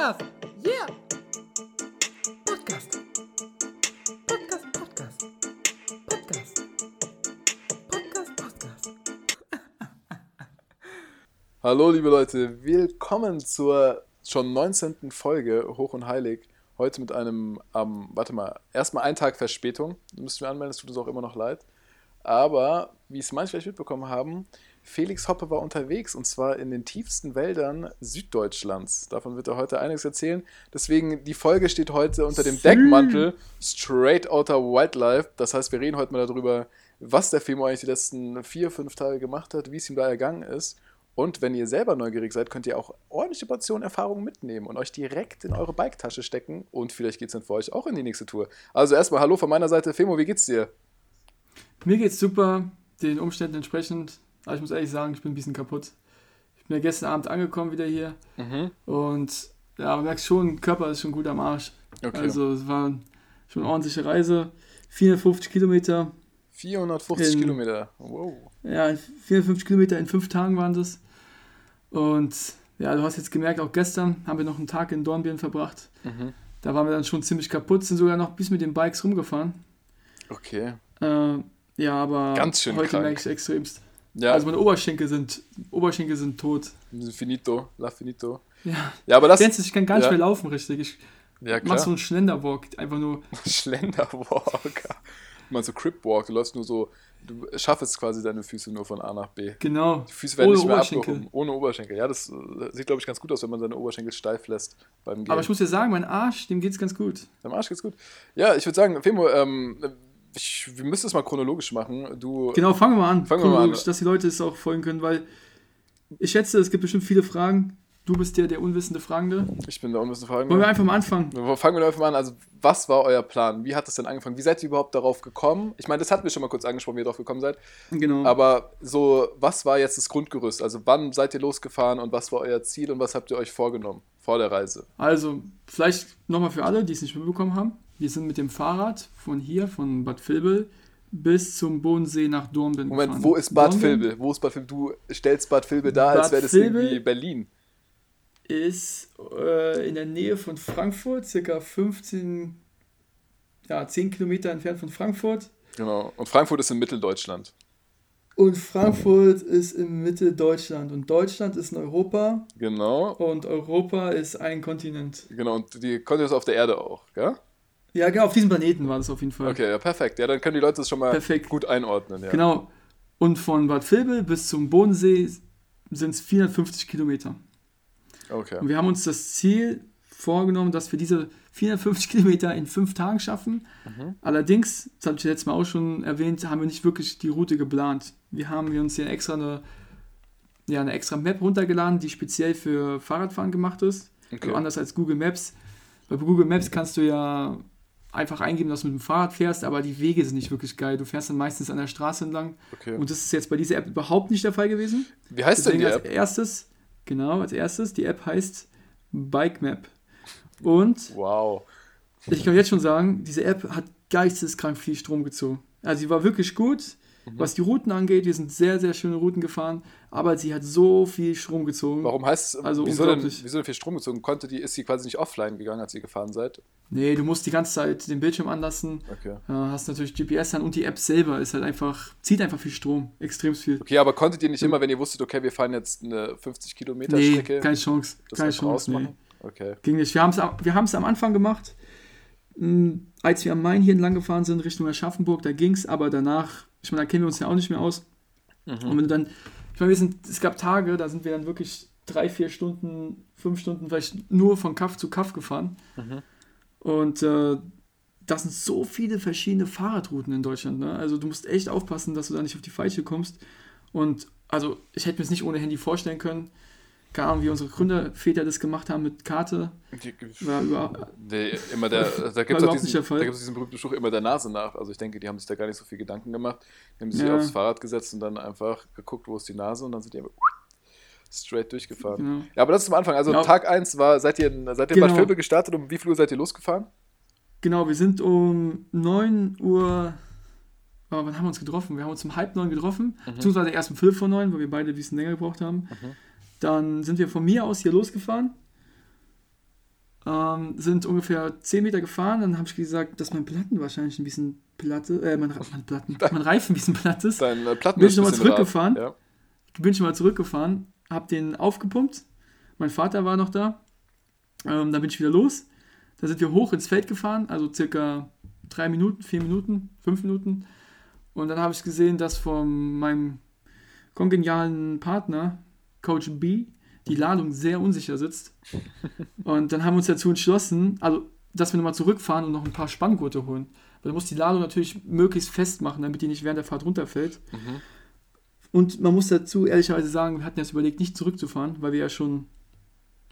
Podcast. Yeah. Podcast. Podcast, Podcast. Podcast. Podcast, Podcast. Hallo liebe Leute, willkommen zur schon 19. Folge Hoch und Heilig. Heute mit einem, ähm, warte mal, erstmal einen Tag Verspätung. Müssen wir anmelden, es tut uns auch immer noch leid. Aber, wie es manche vielleicht mitbekommen haben, Felix Hoppe war unterwegs und zwar in den tiefsten Wäldern Süddeutschlands. Davon wird er heute einiges erzählen. Deswegen, die Folge steht heute unter dem Deckmantel Straight Outer Wildlife. Das heißt, wir reden heute mal darüber, was der Film eigentlich die letzten vier, fünf Tage gemacht hat, wie es ihm da ergangen ist. Und wenn ihr selber neugierig seid, könnt ihr auch ordentliche Portionen Erfahrung mitnehmen und euch direkt in eure Biketasche stecken. Und vielleicht geht es dann für euch auch in die nächste Tour. Also erstmal Hallo von meiner Seite. Femo, wie geht's dir? Mir geht's super, den Umständen entsprechend. Aber ich muss ehrlich sagen, ich bin ein bisschen kaputt. Ich bin ja gestern Abend angekommen wieder hier. Mhm. Und ja, man merkt schon, Körper ist schon gut am Arsch. Okay. Also es war schon eine ordentliche Reise. 450 Kilometer. 450 in- Kilometer. Wow. Ja, 450 Kilometer in fünf Tagen waren das. Und ja, du hast jetzt gemerkt, auch gestern haben wir noch einen Tag in Dornbirn verbracht. Mhm. Da waren wir dann schon ziemlich kaputt, sind sogar noch bis mit den Bikes rumgefahren. Okay. Äh, ja, aber Ganz schön heute krank. merke ich extremst. Ja, Also meine Oberschenkel sind, Oberschenkel sind tot. finito, la finito. Ja. Ja, aber das. Kennst du, ich kann gar nicht Ja. mehr laufen richtig. Ich Ja, mach so einen Schlenderwalk, einfach nur. Schlenderwalk. Man so Cripwalk, du läufst nur so, du schaffst quasi deine Füße nur von A nach B. Genau. Die Füße werden Ohne nicht mehr Oberschenkel. abgehoben. Ohne Oberschenkel. Ja, das sieht, glaube ich, ganz gut aus, wenn man seine Oberschenkel steif lässt beim Gehen. Aber ich muss dir sagen, mein Arsch, dem geht's ganz gut. Am Arsch geht's gut. Ja, ich würde sagen, Femo, ähm, ich, wir müssen es mal chronologisch machen. Du, Genau, fangen wir mal an. Fangen wir mal an. chronologisch, Dass die Leute es auch folgen können, weil ich schätze, es gibt bestimmt viele Fragen. Du bist der, der unwissende Fragende. ich bin da unten fragen. Wollen wir einfach mal anfangen? Fangen wir einfach mal an. Also, was war euer Plan? Wie hat es denn angefangen? Wie seid ihr überhaupt darauf gekommen? Ich meine, das hatten wir schon mal kurz angesprochen, wie ihr darauf gekommen seid. Genau. Aber so, was war jetzt das Grundgerüst? Also, wann seid ihr losgefahren und was war euer Ziel und was habt ihr euch vorgenommen vor der Reise? Also, vielleicht nochmal für alle, die es nicht mitbekommen haben. Wir sind mit dem Fahrrad von hier, von Bad Vilbel, bis zum Bodensee nach Dornbirn Moment, gefahren. wo ist Bad Dornbirn Vilbel? Wo ist Bad Vilbel? Du stellst Bad Vilbel dar, als Bad wäre das Vilbel? irgendwie Berlin. ist äh, in der Nähe von Frankfurt, circa 15, ja, 10 Kilometer entfernt von Frankfurt. Genau. Und Frankfurt ist in Mitteldeutschland. Und Frankfurt ist in Mitte Deutschland. Und Deutschland ist in Europa. Genau. Und Europa ist ein Kontinent. Genau. Und die Kontinent ist auf der Erde auch, gell? Ja, genau, auf diesem Planeten war das auf jeden Fall. Okay, ja, perfekt. Ja, dann können die Leute das schon mal Perfekt. gut einordnen. Ja. Genau. Und von Bad Vilbel bis zum Bodensee sind es 450 Kilometer. Okay. Und wir haben uns das Ziel vorgenommen, dass wir diese 450 Kilometer in fünf Tagen schaffen. Mhm. Allerdings, das habe ich letztes Mal auch schon erwähnt, haben wir nicht wirklich die Route geplant. Wir haben wir uns hier extra eine, ja, eine extra Map runtergeladen, die speziell für Fahrradfahren gemacht ist. Okay. Also anders als Google Maps. Bei Google Maps kannst du ja einfach eingeben, dass du mit dem Fahrrad fährst, aber die Wege sind nicht wirklich geil. Du fährst dann meistens an der Straße entlang. okay. Und das ist jetzt bei dieser App überhaupt nicht der Fall gewesen. Wie heißt denn Deswegen die als App? erstes, genau, als erstes, die App heißt Bike Map. Und Wow. ich kann jetzt schon sagen, diese App hat geisteskrank viel Strom gezogen. Also sie war wirklich gut, Mhm. was die Routen angeht. Wir sind sehr, sehr schöne Routen gefahren, aber sie hat so viel Strom gezogen. Warum heißt es, Also wieso, denn, wieso denn viel Strom gezogen? Konnte die, ist sie quasi nicht offline gegangen, als ihr gefahren seid? Nee, du musst die ganze Zeit den Bildschirm anlassen. Okay. Hast natürlich GPS an und die App selber ist halt einfach, zieht einfach viel Strom, extrem viel. Okay, aber konntet ihr nicht immer, wenn ihr wusstet, okay, wir fahren jetzt eine 50 Kilometer Nee, Strecke, keine Chance. Keine Chance, nee. Okay. Ging nicht. Wir haben es wir haben's am Anfang gemacht, mh, als wir am Main hier entlang gefahren sind, Richtung Aschaffenburg, da ging es, aber danach, ich meine, da kennen wir uns ja auch nicht mehr aus. Mhm. Und wenn du dann, ich meine, wir sind, es gab Tage, da sind wir dann wirklich drei, vier Stunden, fünf Stunden vielleicht nur von Kaff zu Kaff gefahren. Mhm. Und äh, das sind so viele verschiedene Fahrradrouten in Deutschland. Ne? Also du musst echt aufpassen, dass du da nicht auf die falsche kommst. Und also ich hätte mir es nicht ohne Handy vorstellen können. Keine Ahnung, wie unsere Gründerväter das gemacht haben mit Karte. Die, War über, nee, immer der, da gibt es diesen, da gibt's diesen berühmten Spruch, immer der Nase nach. Also ich denke, die haben sich da gar nicht so viel Gedanken gemacht. Die haben sich Ja. aufs Fahrrad gesetzt und dann einfach geguckt, wo ist die Nase und dann sind die einfach straight durchgefahren. genau. Ja, aber das ist zum Anfang. Also Ja. Tag 1 war, seid ihr, seid ihr in Bad Genau. Vilbel gestartet? Um wie viel Uhr seid ihr losgefahren? genau, wir sind um 9 Uhr. Oh, wann haben wir uns getroffen? Wir haben uns um halb neun getroffen, beziehungsweise erst um viertel vor neun, weil wir beide ein bisschen länger gebraucht haben. Dann sind wir von mir aus hier losgefahren. ähm, sind ungefähr 10 Meter gefahren. Dann habe ich gesagt, dass mein Platten wahrscheinlich ein bisschen platte, äh, mein, mein Platten, mein Reifen ein bisschen platt ist. Dein äh, Platten Bin ich noch mal ein bisschen rar. zurückgefahren? Ja. bin ich mal zurückgefahren, habe den aufgepumpt. Mein Vater war noch da. Ähm, dann bin ich wieder los. Da sind wir hoch ins Feld gefahren, also circa drei Minuten, vier Minuten, fünf Minuten. Und dann habe ich gesehen, dass von meinem kongenialen Partner, Coach B, die Ladung sehr unsicher sitzt. Und dann haben wir uns dazu entschlossen, also dass wir nochmal zurückfahren und noch ein paar Spanngurte holen. Weil du musst die Ladung natürlich möglichst festmachen, damit die nicht während der Fahrt runterfällt. Mhm. Und man muss dazu ehrlicherweise sagen, wir hatten jetzt überlegt, nicht zurückzufahren, weil wir ja schon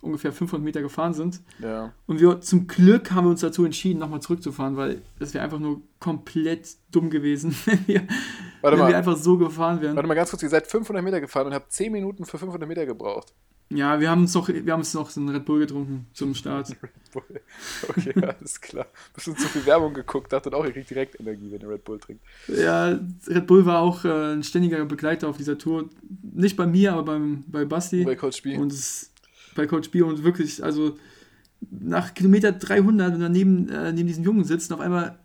ungefähr 500 Meter gefahren sind. ja. Und wir zum Glück haben wir uns dazu entschieden, nochmal zurückzufahren, weil es wäre einfach nur komplett dumm gewesen, wenn wir, wenn wir einfach so gefahren wären. Warte mal ganz kurz, ihr seid 500 Meter gefahren und habt 10 Minuten für 500 Meter gebraucht. Ja, wir haben uns noch, wir haben uns noch so einen Red Bull getrunken zum Start. Okay, alles klar. Bestimmt zu viel Werbung geguckt, dachte auch, ihr kriegt direkt Energie, wenn ihr Red Bull trinkt. Ja, Red Bull war auch äh, ein ständiger Begleiter auf dieser Tour. Nicht bei mir, aber beim, bei Basti. Bei Coach B. Und es, bei Coach B und wirklich, also nach Kilometer 300, wenn du neben, äh, neben diesem Jungen sitzt und auf einmal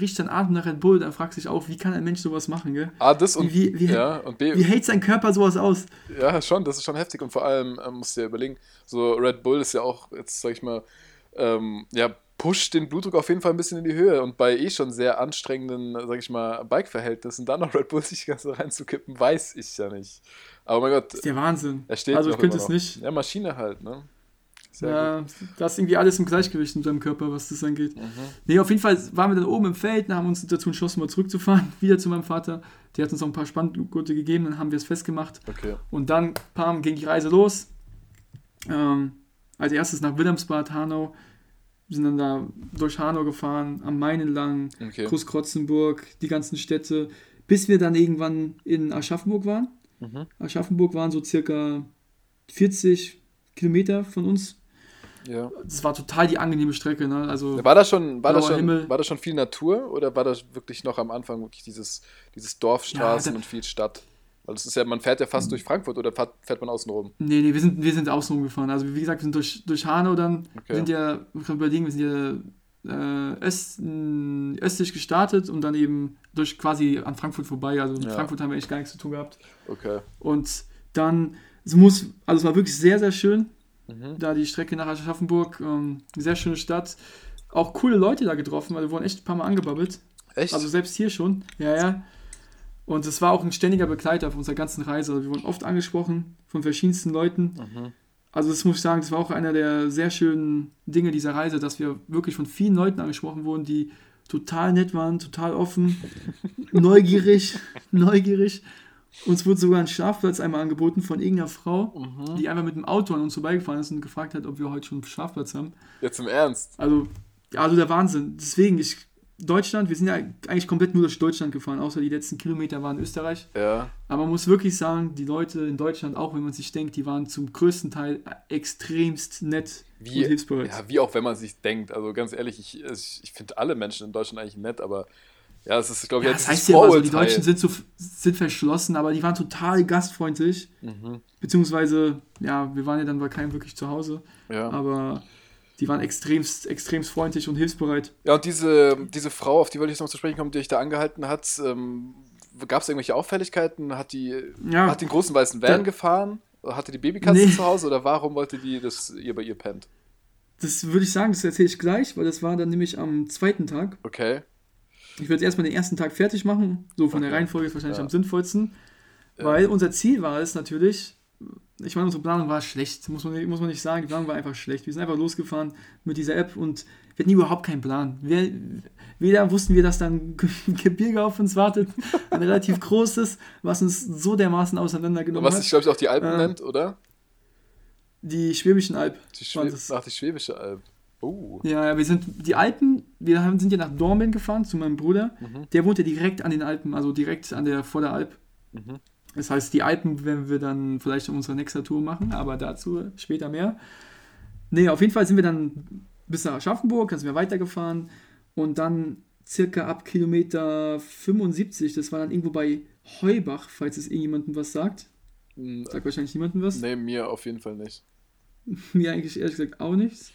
riecht dein Atem nach Red Bull, dann fragst du dich auch, wie kann ein Mensch sowas machen, gell? A, das und, Wie- wie- ja, und B, Wie hält sein Körper sowas aus? Ja, schon, das ist schon heftig und vor allem ähm, musst du dir überlegen, so Red Bull ist ja auch, jetzt sag ich mal, ähm, ja, pusht den Blutdruck auf jeden Fall ein bisschen in die Höhe und bei eh schon sehr anstrengenden, sag ich mal, Bike-Verhältnissen dann noch Red Bull sich ganz so reinzukippen, weiß ich ja nicht. Aber mein Gott, Das ist der Wahnsinn. er steht also ich könnte es nicht. Ja, Maschine halt, ne? Sehr gut. Ja, da ist irgendwie alles im Gleichgewicht in seinem Körper, was das angeht. Mhm. Nee, auf jeden Fall waren wir dann oben im Feld, dann haben uns dazu entschlossen, mal zurückzufahren, wieder zu meinem Vater. Der hat uns noch ein paar Spanngurte gegeben, dann haben wir es festgemacht. Okay. Und dann pam, ging die Reise los. Ähm, als erstes nach Wilhelmsbad, Hanau. Wir sind dann da durch Hanau gefahren, am Main entlang, Okay. Großkrotzenburg, die ganzen Städte, bis wir dann irgendwann in Aschaffenburg waren. Mhm. Aschaffenburg waren so circa 40 Kilometer von uns. Ja. Das war total die angenehme Strecke. Ne? Also, War da schon, war da Blauer schon, Himmel. war da schon viel Natur oder war das wirklich noch am Anfang wirklich dieses, dieses Dorfstraßen Ja, da- und viel Stadt? Weil das ist ja, man fährt ja fast durch Frankfurt oder fährt, fährt man außen rum? Nee, nee, wir sind, wir sind außen gefahren. Also wie gesagt, wir sind durch, durch Hanau dann, Okay. wir sind ja, ich kann überlegen, wir sind ja äh, öst, m, östlich gestartet und dann eben durch quasi an Frankfurt vorbei. Also mit Ja. Frankfurt haben wir echt gar nichts zu tun gehabt. Okay. Und dann, es muss, also es war wirklich sehr, sehr schön, Mhm. da die Strecke nach Aschaffenburg, ähm, eine sehr schöne Stadt. Auch coole Leute da getroffen, weil wir wurden echt ein paar Mal angebabbelt. Echt? Also selbst hier schon, ja, ja. Und es war auch ein ständiger Begleiter auf unserer ganzen Reise. Also wir wurden oft angesprochen von verschiedensten Leuten. Mhm. Also das muss ich sagen, das war auch einer der sehr schönen Dinge dieser Reise, dass wir wirklich von vielen Leuten angesprochen wurden, die total nett waren, total offen, neugierig, neugierig. Uns wurde sogar ein Schlafplatz einmal angeboten von irgendeiner Frau, Mhm. die einfach mit dem Auto an uns vorbeigefahren ist und gefragt hat, ob wir heute schon einen Schlafplatz haben. Jetzt im Ernst. Also, also der Wahnsinn. Deswegen, ich, Deutschland, wir sind ja eigentlich komplett nur durch Deutschland gefahren, außer die letzten Kilometer waren Österreich. Ja. Aber man muss wirklich sagen, die Leute in Deutschland, auch wenn man sich denkt, die waren zum größten Teil extremst nett Wie, und hilfsbereit. ja, wie auch wenn man sich denkt. Also ganz ehrlich, ich, ich, ich finde alle Menschen in Deutschland eigentlich nett, aber ja, es ist, glaube ich, Ja, jetzt das dieses heißt ja immer so, die. Deutschen sind, so, sind verschlossen, aber die waren total gastfreundlich. Mhm. Beziehungsweise, ja, wir waren ja dann bei keinem wirklich zu Hause, Ja. aber die waren extremst, extremst freundlich und hilfsbereit. ja, und diese, diese Frau, auf die wollte ich noch zu sprechen kommen, die dich da angehalten hat, ähm, gab es irgendwelche Auffälligkeiten? Hat die, Ja. hat einen großen weißen Van Da- gefahren? Hatte die Babykatze Nee. zu Hause oder warum wollte die, dass ihr bei ihr pennt? Das würde ich sagen, das erzähle ich gleich, weil das war dann nämlich am zweiten Tag. Okay. Ich würde jetzt erstmal den ersten Tag fertig machen. So von der Okay. Reihenfolge ist wahrscheinlich Ja. am sinnvollsten. Weil unser Ziel war es natürlich, ich meine, unsere Planung war schlecht, muss man, nicht- muss man nicht sagen. Die Planung war einfach schlecht. Wir sind einfach losgefahren mit dieser App und wir hatten überhaupt keinen Plan. Wir, weder wussten wir, dass da ein Gebirge auf uns wartet, ein relativ großes, was uns so dermaßen auseinandergenommen Was hat. sich, glaube ich, auch die Alpen Äh, nennt, oder? Die Schwäbischen Alb. Die, Schwä. Ach, die Schwäbische Alb. Oh. Ja, ja, wir sind die Alpen, wir haben, sind ja nach Dornbirn gefahren zu meinem Bruder. Mhm. Der wohnt ja direkt an den Alpen, also direkt an der vor der Alp. Mhm. Das heißt, die Alpen werden wir dann vielleicht auf unserer nächsten Tour machen, aber dazu später mehr. Nee, auf jeden Fall sind wir dann bis nach Aschaffenburg, dann sind wir weitergefahren und dann circa ab Kilometer 75, das war dann irgendwo bei Heubach, falls es irgendjemandem was sagt. Hm, Sagt wahrscheinlich niemandem was. Nee, mir auf jeden Fall nicht. Mir eigentlich ehrlich gesagt auch nichts.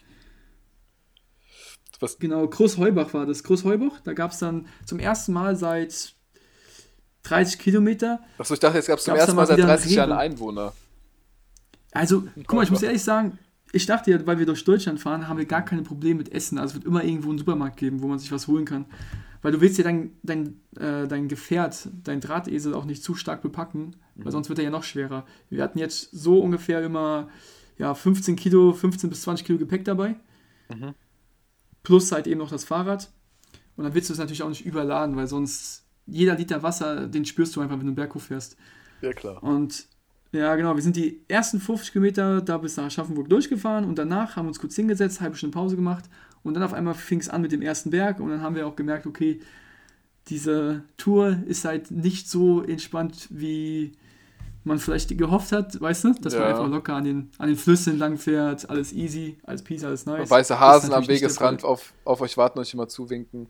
Was, Genau, Großheubach war das. Großheubach, da gab es dann zum ersten Mal seit 30 Kilometer. achso, ich dachte, jetzt gab es zum ersten Mal seit wieder 30 einen Jahren? Einwohner. Also, guck mal, ich muss ehrlich sagen, ich dachte ja, weil wir durch Deutschland fahren, haben wir gar keine Probleme mit Essen. Also es wird immer irgendwo einen Supermarkt geben, wo man sich was holen kann. Weil du willst ja dein, dein, äh, dein Gefährt, dein Drahtesel auch nicht zu stark bepacken, weil sonst wird er ja noch schwerer. Wir hatten jetzt so ungefähr immer ja, 15 Kilo, 15 bis 20 Kilo Gepäck dabei. Plus halt eben noch das Fahrrad. Und dann willst du es natürlich auch nicht überladen, weil sonst jeder Liter Wasser, den spürst du einfach, wenn du einen Berg hoch fährst. Ja, klar. Und ja, genau, wir sind die ersten 50 Kilometer da bis nach Aschaffenburg durchgefahren und danach haben wir uns kurz hingesetzt, halbe Stunde Pause gemacht und dann auf einmal fing es an mit dem ersten Berg und dann haben wir auch gemerkt, okay, diese Tour ist halt nicht so entspannt, wie man vielleicht gehofft hat, weißt du? Dass man Ja. einfach locker an den, an den Flüssen entlang fährt, alles easy, alles peace, alles nice. Weiße Hasen am Wegesrand auf, auf euch warten, euch immer zuwinken.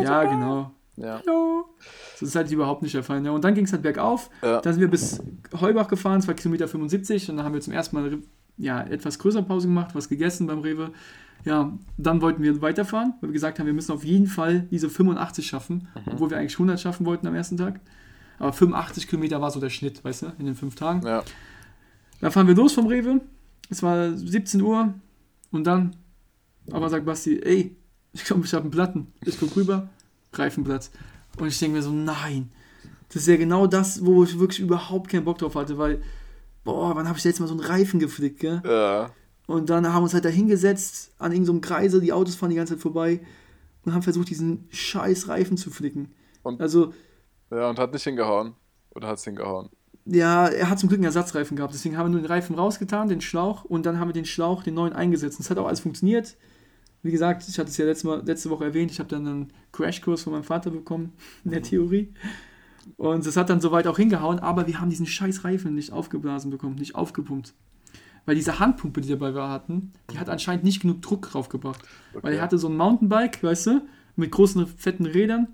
Ja, genau. Ja. Hallo. Das ist halt überhaupt nicht der Fall. Ja. Und dann ging es halt bergauf. Ja. Dann sind wir bis Heubach gefahren, 2 Kilometer 75. Und dann haben wir zum ersten Mal ja, etwas größere Pause gemacht, was gegessen beim Rewe. Ja, dann wollten wir weiterfahren, weil wir gesagt haben, wir müssen auf jeden Fall diese 85 schaffen, obwohl wir eigentlich 100 schaffen wollten am ersten Tag. Aber 85 Kilometer war so der Schnitt, weißt du, in den fünf Tagen. Ja. Dann fahren wir los vom Rewe. Es war 17 Uhr. Und dann, aber sagt Basti, ey, ich glaube, ich habe einen Platten. Ich guck rüber, Reifenplatz. Und ich denke mir so, nein. Das ist ja genau das, wo ich wirklich überhaupt keinen Bock drauf hatte, weil, boah, wann habe ich jetzt mal so einen Reifen geflickt, gell? Ja. Und dann haben wir uns halt da hingesetzt, an irgendeinem Kreisel, die Autos fahren die ganze Zeit vorbei und haben versucht, diesen scheiß Reifen zu flicken. Und- also, ja, und hat nicht hingehauen. Oder hat es hingehauen? Ja, er hat zum Glück einen Ersatzreifen gehabt. Deswegen haben wir nur den Reifen rausgetan, den Schlauch, und dann haben wir den Schlauch, den neuen eingesetzt. Und es hat auch alles funktioniert. Wie gesagt, ich hatte es ja letzte, Mal, letzte Woche erwähnt, ich habe dann einen Crashkurs von meinem Vater bekommen in der Theorie. Und es hat dann soweit auch hingehauen, aber wir haben diesen scheiß Reifen nicht aufgeblasen bekommen, nicht aufgepumpt. Weil diese Handpumpe, die wir dabei hatten, die hat anscheinend nicht genug Druck draufgebracht. Weil Okay. er hatte so ein Mountainbike, weißt du, mit großen, fetten Rädern.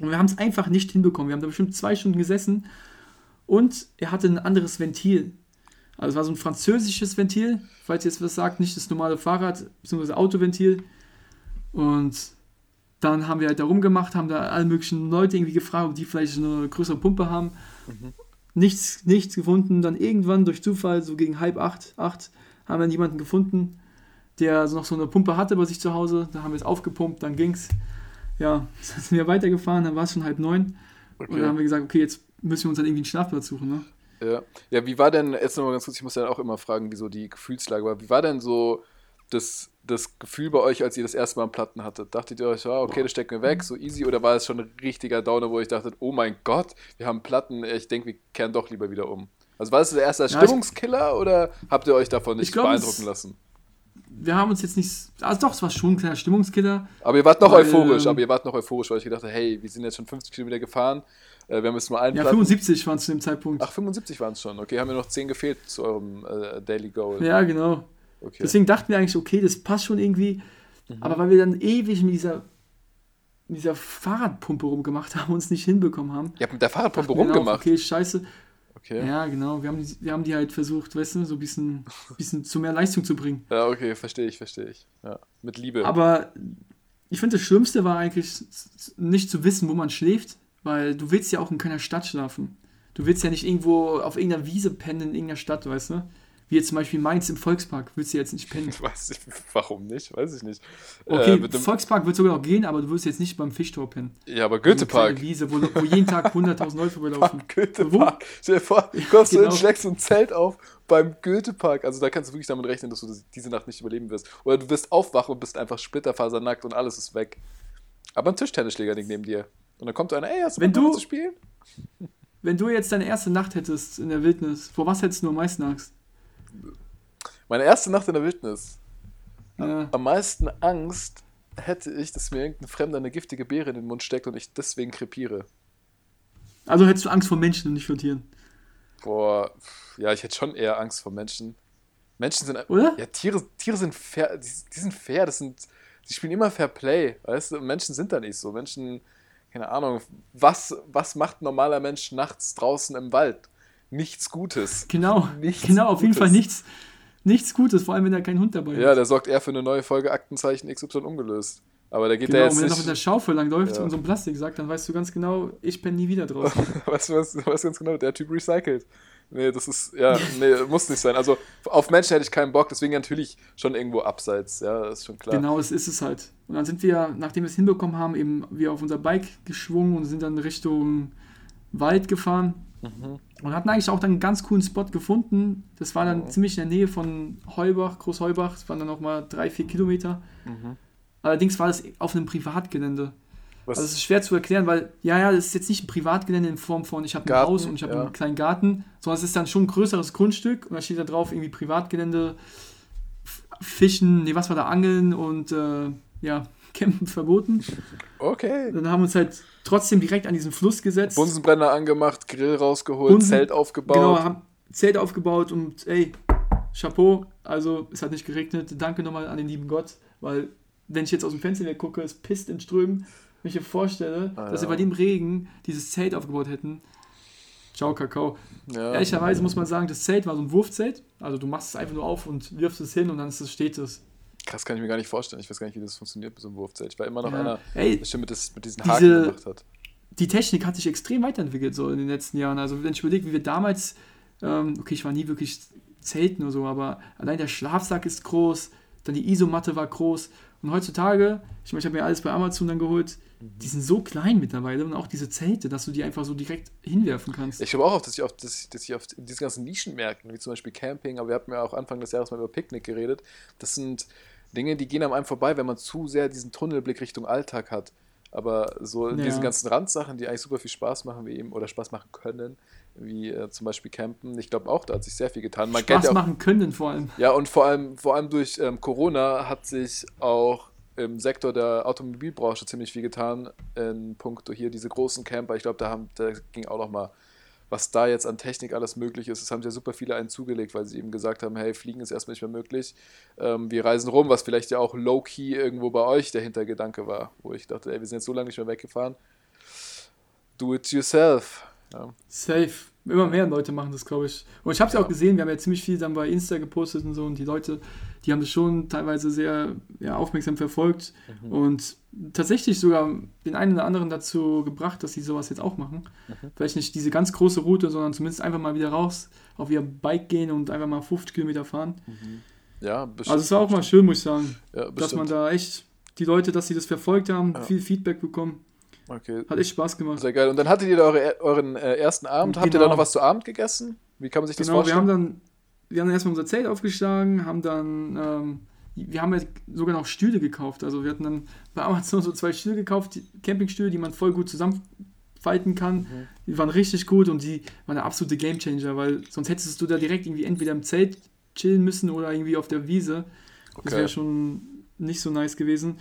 Und wir haben es einfach nicht hinbekommen. Wir haben da bestimmt zwei Stunden gesessen und er hatte ein anderes Ventil. Also es war so ein französisches Ventil, falls ihr jetzt was sagt, nicht das normale Fahrrad- bzw. Autoventil. Und dann haben wir halt da rumgemacht, haben da alle möglichen Leute irgendwie gefragt, ob die vielleicht eine größere Pumpe haben. Nichts, nichts gefunden. Dann irgendwann durch Zufall, so gegen halb acht, acht, haben wir dann jemanden gefunden, der so noch so eine Pumpe hatte bei sich zu Hause. Da haben wir es aufgepumpt, dann ging's. Ja, dann sind wir weitergefahren, dann war es schon halb neun. Und dann haben Okay. wir gesagt, okay, jetzt müssen wir uns dann irgendwie einen Schlafplatz suchen. Ne? Ja. ja, wie war denn, jetzt nochmal ganz kurz, ich muss ja auch immer fragen, wie so die Gefühlslage war. Wie war denn so das, das Gefühl bei euch, als ihr das erste Mal Platten hattet? Dachtet ihr euch, ja, okay, das stecken wir weg, so easy? Oder war es schon ein richtiger Downer, wo ich dachte, oh mein Gott, wir haben Platten, ich denke, wir kehren doch lieber wieder um? Also war das der erste Stimmungskiller oder habt ihr euch davon nicht Ich glaub, es- beeindrucken lassen? Wir haben uns jetzt nicht. Also doch, es war schon ein kleiner Stimmungskiller. Aber ihr wart noch Weil, euphorisch, aber ihr wart noch euphorisch, weil ich gedacht habe, hey, wir sind jetzt schon 50 Kilometer gefahren, äh, wir haben jetzt nur einen Ja, Platten. 75 waren es zu dem Zeitpunkt. Ach, 75 waren es schon. Okay, haben wir noch 10 gefehlt zu eurem äh, Daily Goal. Ja, genau. Okay. Deswegen dachten wir eigentlich, okay, das passt schon irgendwie. Aber weil wir dann ewig mit dieser, mit dieser Fahrradpumpe rumgemacht haben und es nicht hinbekommen haben. Ihr habt mit der Fahrradpumpe dann auch, rumgemacht. Okay, scheiße. Okay. Ja. Ja, genau. Wir haben, die, wir haben die halt versucht, weißt du, so ein bisschen, bisschen zu mehr Leistung zu bringen. okay, verstehe ich, verstehe ich. Ja. Mit Liebe. Aber ich finde, das Schlimmste war eigentlich nicht zu wissen, wo man schläft, weil du willst ja auch in keiner Stadt schlafen. Du willst ja nicht irgendwo auf irgendeiner Wiese pennen in irgendeiner Stadt, weißt du? Wie jetzt zum Beispiel Mainz im Volkspark, willst du jetzt nicht pennen. Weiß ich, warum nicht? Weiß ich nicht. Okay, Äh, dem, Volkspark wird sogar noch gehen, aber du wirst jetzt nicht beim Fischtor pennen. ja, aber Goethepark. kleine Wiese, wo, wo jeden Tag 100.000 Leute vorbeilaufen. Goethepark. Stell dir vor, du kommst so genau. und schlägst ein Zelt auf beim Goethepark. Also da kannst du wirklich damit rechnen, dass du diese Nacht nicht überleben wirst. Oder du wirst aufwachen und bist einfach splitterfasernackt und alles ist weg. Aber ein Tischtennisschläger liegt neben dir. Und dann kommt einer, ey, hast du Wenn Bock, du- zu spielen? Wenn du jetzt deine erste Nacht hättest in der Wildnis, vor was hättest du am meisten Angst? Meine erste Nacht in der Wildnis. Ja, Am meisten Angst hätte ich, dass mir irgendein Fremder eine giftige Beere in den Mund steckt und ich deswegen krepiere. also hättest du Angst vor Menschen und nicht vor Tieren. Boah, ja, ich hätte schon eher Angst vor Menschen. Menschen sind. Oder? Ja, Tiere, Tiere sind fair, die, die sind fair, das sind. Die spielen immer Fair Play, weißt du? Menschen sind da nicht so. Menschen, keine Ahnung, was, was macht ein normaler Mensch nachts draußen im Wald? Nichts Gutes. Genau, Nichts genau, auf jeden Gutes. Fall nichts. nichts Gutes, vor allem wenn da kein Hund dabei Ja, ist. der sorgt eher für eine neue Folge Aktenzeichen XY ungelöst. Aber der geht Genau, da und jetzt wenn er noch mit der. Schaufel langläuft Ja. und so ein Plastiksack, dann weißt du ganz genau, ich penne nie wieder draußen. Weißt du was, was ganz genau? Der Typ recycelt. Nee, das ist, ja, nee, muss nicht sein. Also auf Menschen hätte ich keinen Bock, deswegen natürlich schon irgendwo abseits, ja, ist schon klar. Genau, das ist es halt. Und dann sind wir, nachdem wir es hinbekommen haben, eben wir auf unser Bike geschwungen und sind dann Richtung Wald gefahren. Mhm. Und hatten eigentlich auch dann einen ganz coolen Spot gefunden. Das war dann Mhm. ziemlich in der Nähe von Heubach, Großheubach. Das waren dann noch mal drei, vier Kilometer. Mhm. Allerdings war das auf einem Privatgelände. Was, Also es ist schwer zu erklären, weil, ja, ja, das ist jetzt nicht ein Privatgelände in Form von, ich habe ein Haus und ich habe ja. einen kleinen Garten, sondern es ist dann schon ein größeres Grundstück und da steht da drauf irgendwie Privatgelände, Fischen, nee, was war da, Angeln und äh, ja, Campen verboten. okay. Dann haben wir uns halt trotzdem direkt an diesen Fluss gesetzt. Bunsenbrenner angemacht, Grill rausgeholt, Bunsen- Zelt aufgebaut. Genau, haben Zelt aufgebaut und ey, Chapeau, also es hat nicht geregnet. Danke nochmal an den lieben Gott, weil wenn ich jetzt aus dem Fenster gucke, es pisst in Strömen. Wenn ich mir vorstelle, Ah, dass wir bei dem Regen dieses Zelt aufgebaut hätten. Ciao, Kakao. ja. Ehrlicherweise muss man sagen, das Zelt war so ein Wurfzelt. Also du machst es einfach nur auf und wirfst es hin und dann ist es, steht es. Krass, kann ich mir gar nicht vorstellen. Ich weiß gar nicht, wie das funktioniert mit so einem Wurfzelt. Ich war immer noch Ja. einer, Ey, der schon mit, das, mit diesen diese- Haken gemacht hat. die Technik hat sich extrem weiterentwickelt so in den letzten Jahren. Also wenn ich überlege, wie wir damals, ähm, okay, ich war nie wirklich zelten oder so, aber allein der Schlafsack ist groß, dann die Isomatte war groß und heutzutage, ich meine, ich habe mir alles bei Amazon dann geholt, die sind so klein mittlerweile und auch diese Zelte, dass du die einfach so direkt hinwerfen kannst. Ich glaube auch, dass ich auf, dass ich, dass ich auf diese ganzen Nischenmärkten, wie zum Beispiel Camping, aber wir hatten ja auch Anfang des Jahres mal über Picknick geredet, das sind Dinge, die gehen an einem vorbei, wenn man zu sehr diesen Tunnelblick Richtung Alltag hat. Aber so Ja. diese ganzen Randsachen, die eigentlich super viel Spaß machen, wie eben, oder Spaß machen können, wie äh, zum Beispiel Campen, ich glaube auch, da hat sich sehr viel getan. Man Spaß ja auch, machen können vor allem. Ja, und vor allem, vor allem durch ähm, Corona hat sich auch im Sektor der Automobilbranche ziemlich viel getan, in puncto hier diese großen Camper. Ich glaube, da, haben- da ging auch noch mal, was da jetzt an Technik alles möglich ist. Es haben ja super viele einen zugelegt, weil sie eben gesagt haben, hey, Fliegen ist erstmal nicht mehr möglich. Ähm, wir reisen rum, was vielleicht ja auch low-key irgendwo bei euch der Hintergedanke war, wo ich dachte, ey, wir sind jetzt so lange nicht mehr weggefahren. Do it yourself. Ja. Safe. Immer mehr Leute machen das, glaube ich. Und ich habe es ja auch gesehen, wir haben ja ziemlich viel dann bei Insta gepostet und so und die Leute, die haben das schon teilweise sehr ja, aufmerksam verfolgt Mhm. und tatsächlich sogar den einen oder anderen dazu gebracht, dass sie sowas jetzt auch machen. Mhm. Vielleicht nicht diese ganz große Route, sondern zumindest einfach mal wieder raus auf ihr Bike gehen und einfach mal 50 Kilometer fahren. Ja, bestimmt. Also es war auch mal schön, muss ich sagen, ja, dass man da echt die Leute, dass sie das verfolgt haben, Ja. viel Feedback bekommen. Okay. Hat echt Spaß gemacht. Sehr geil. Und dann hattet ihr da eure, euren äh, ersten Abend. Habt ihr da Genau. noch was zu Abend gegessen? Wie kann man sich das Genau, wir vorstellen? haben dann, wir haben dann erstmal unser Zelt aufgeschlagen, haben dann, ähm, wir haben ja sogar noch Stühle gekauft. Also wir hatten dann bei Amazon so zwei Stühle gekauft, die Campingstühle, die man voll gut zusammenfalten kann. Mhm. Die waren richtig gut und die waren der absolute Gamechanger, weil sonst hättest du da direkt irgendwie entweder im Zelt chillen müssen oder irgendwie auf der Wiese. Das Okay. wäre schon nicht so nice gewesen.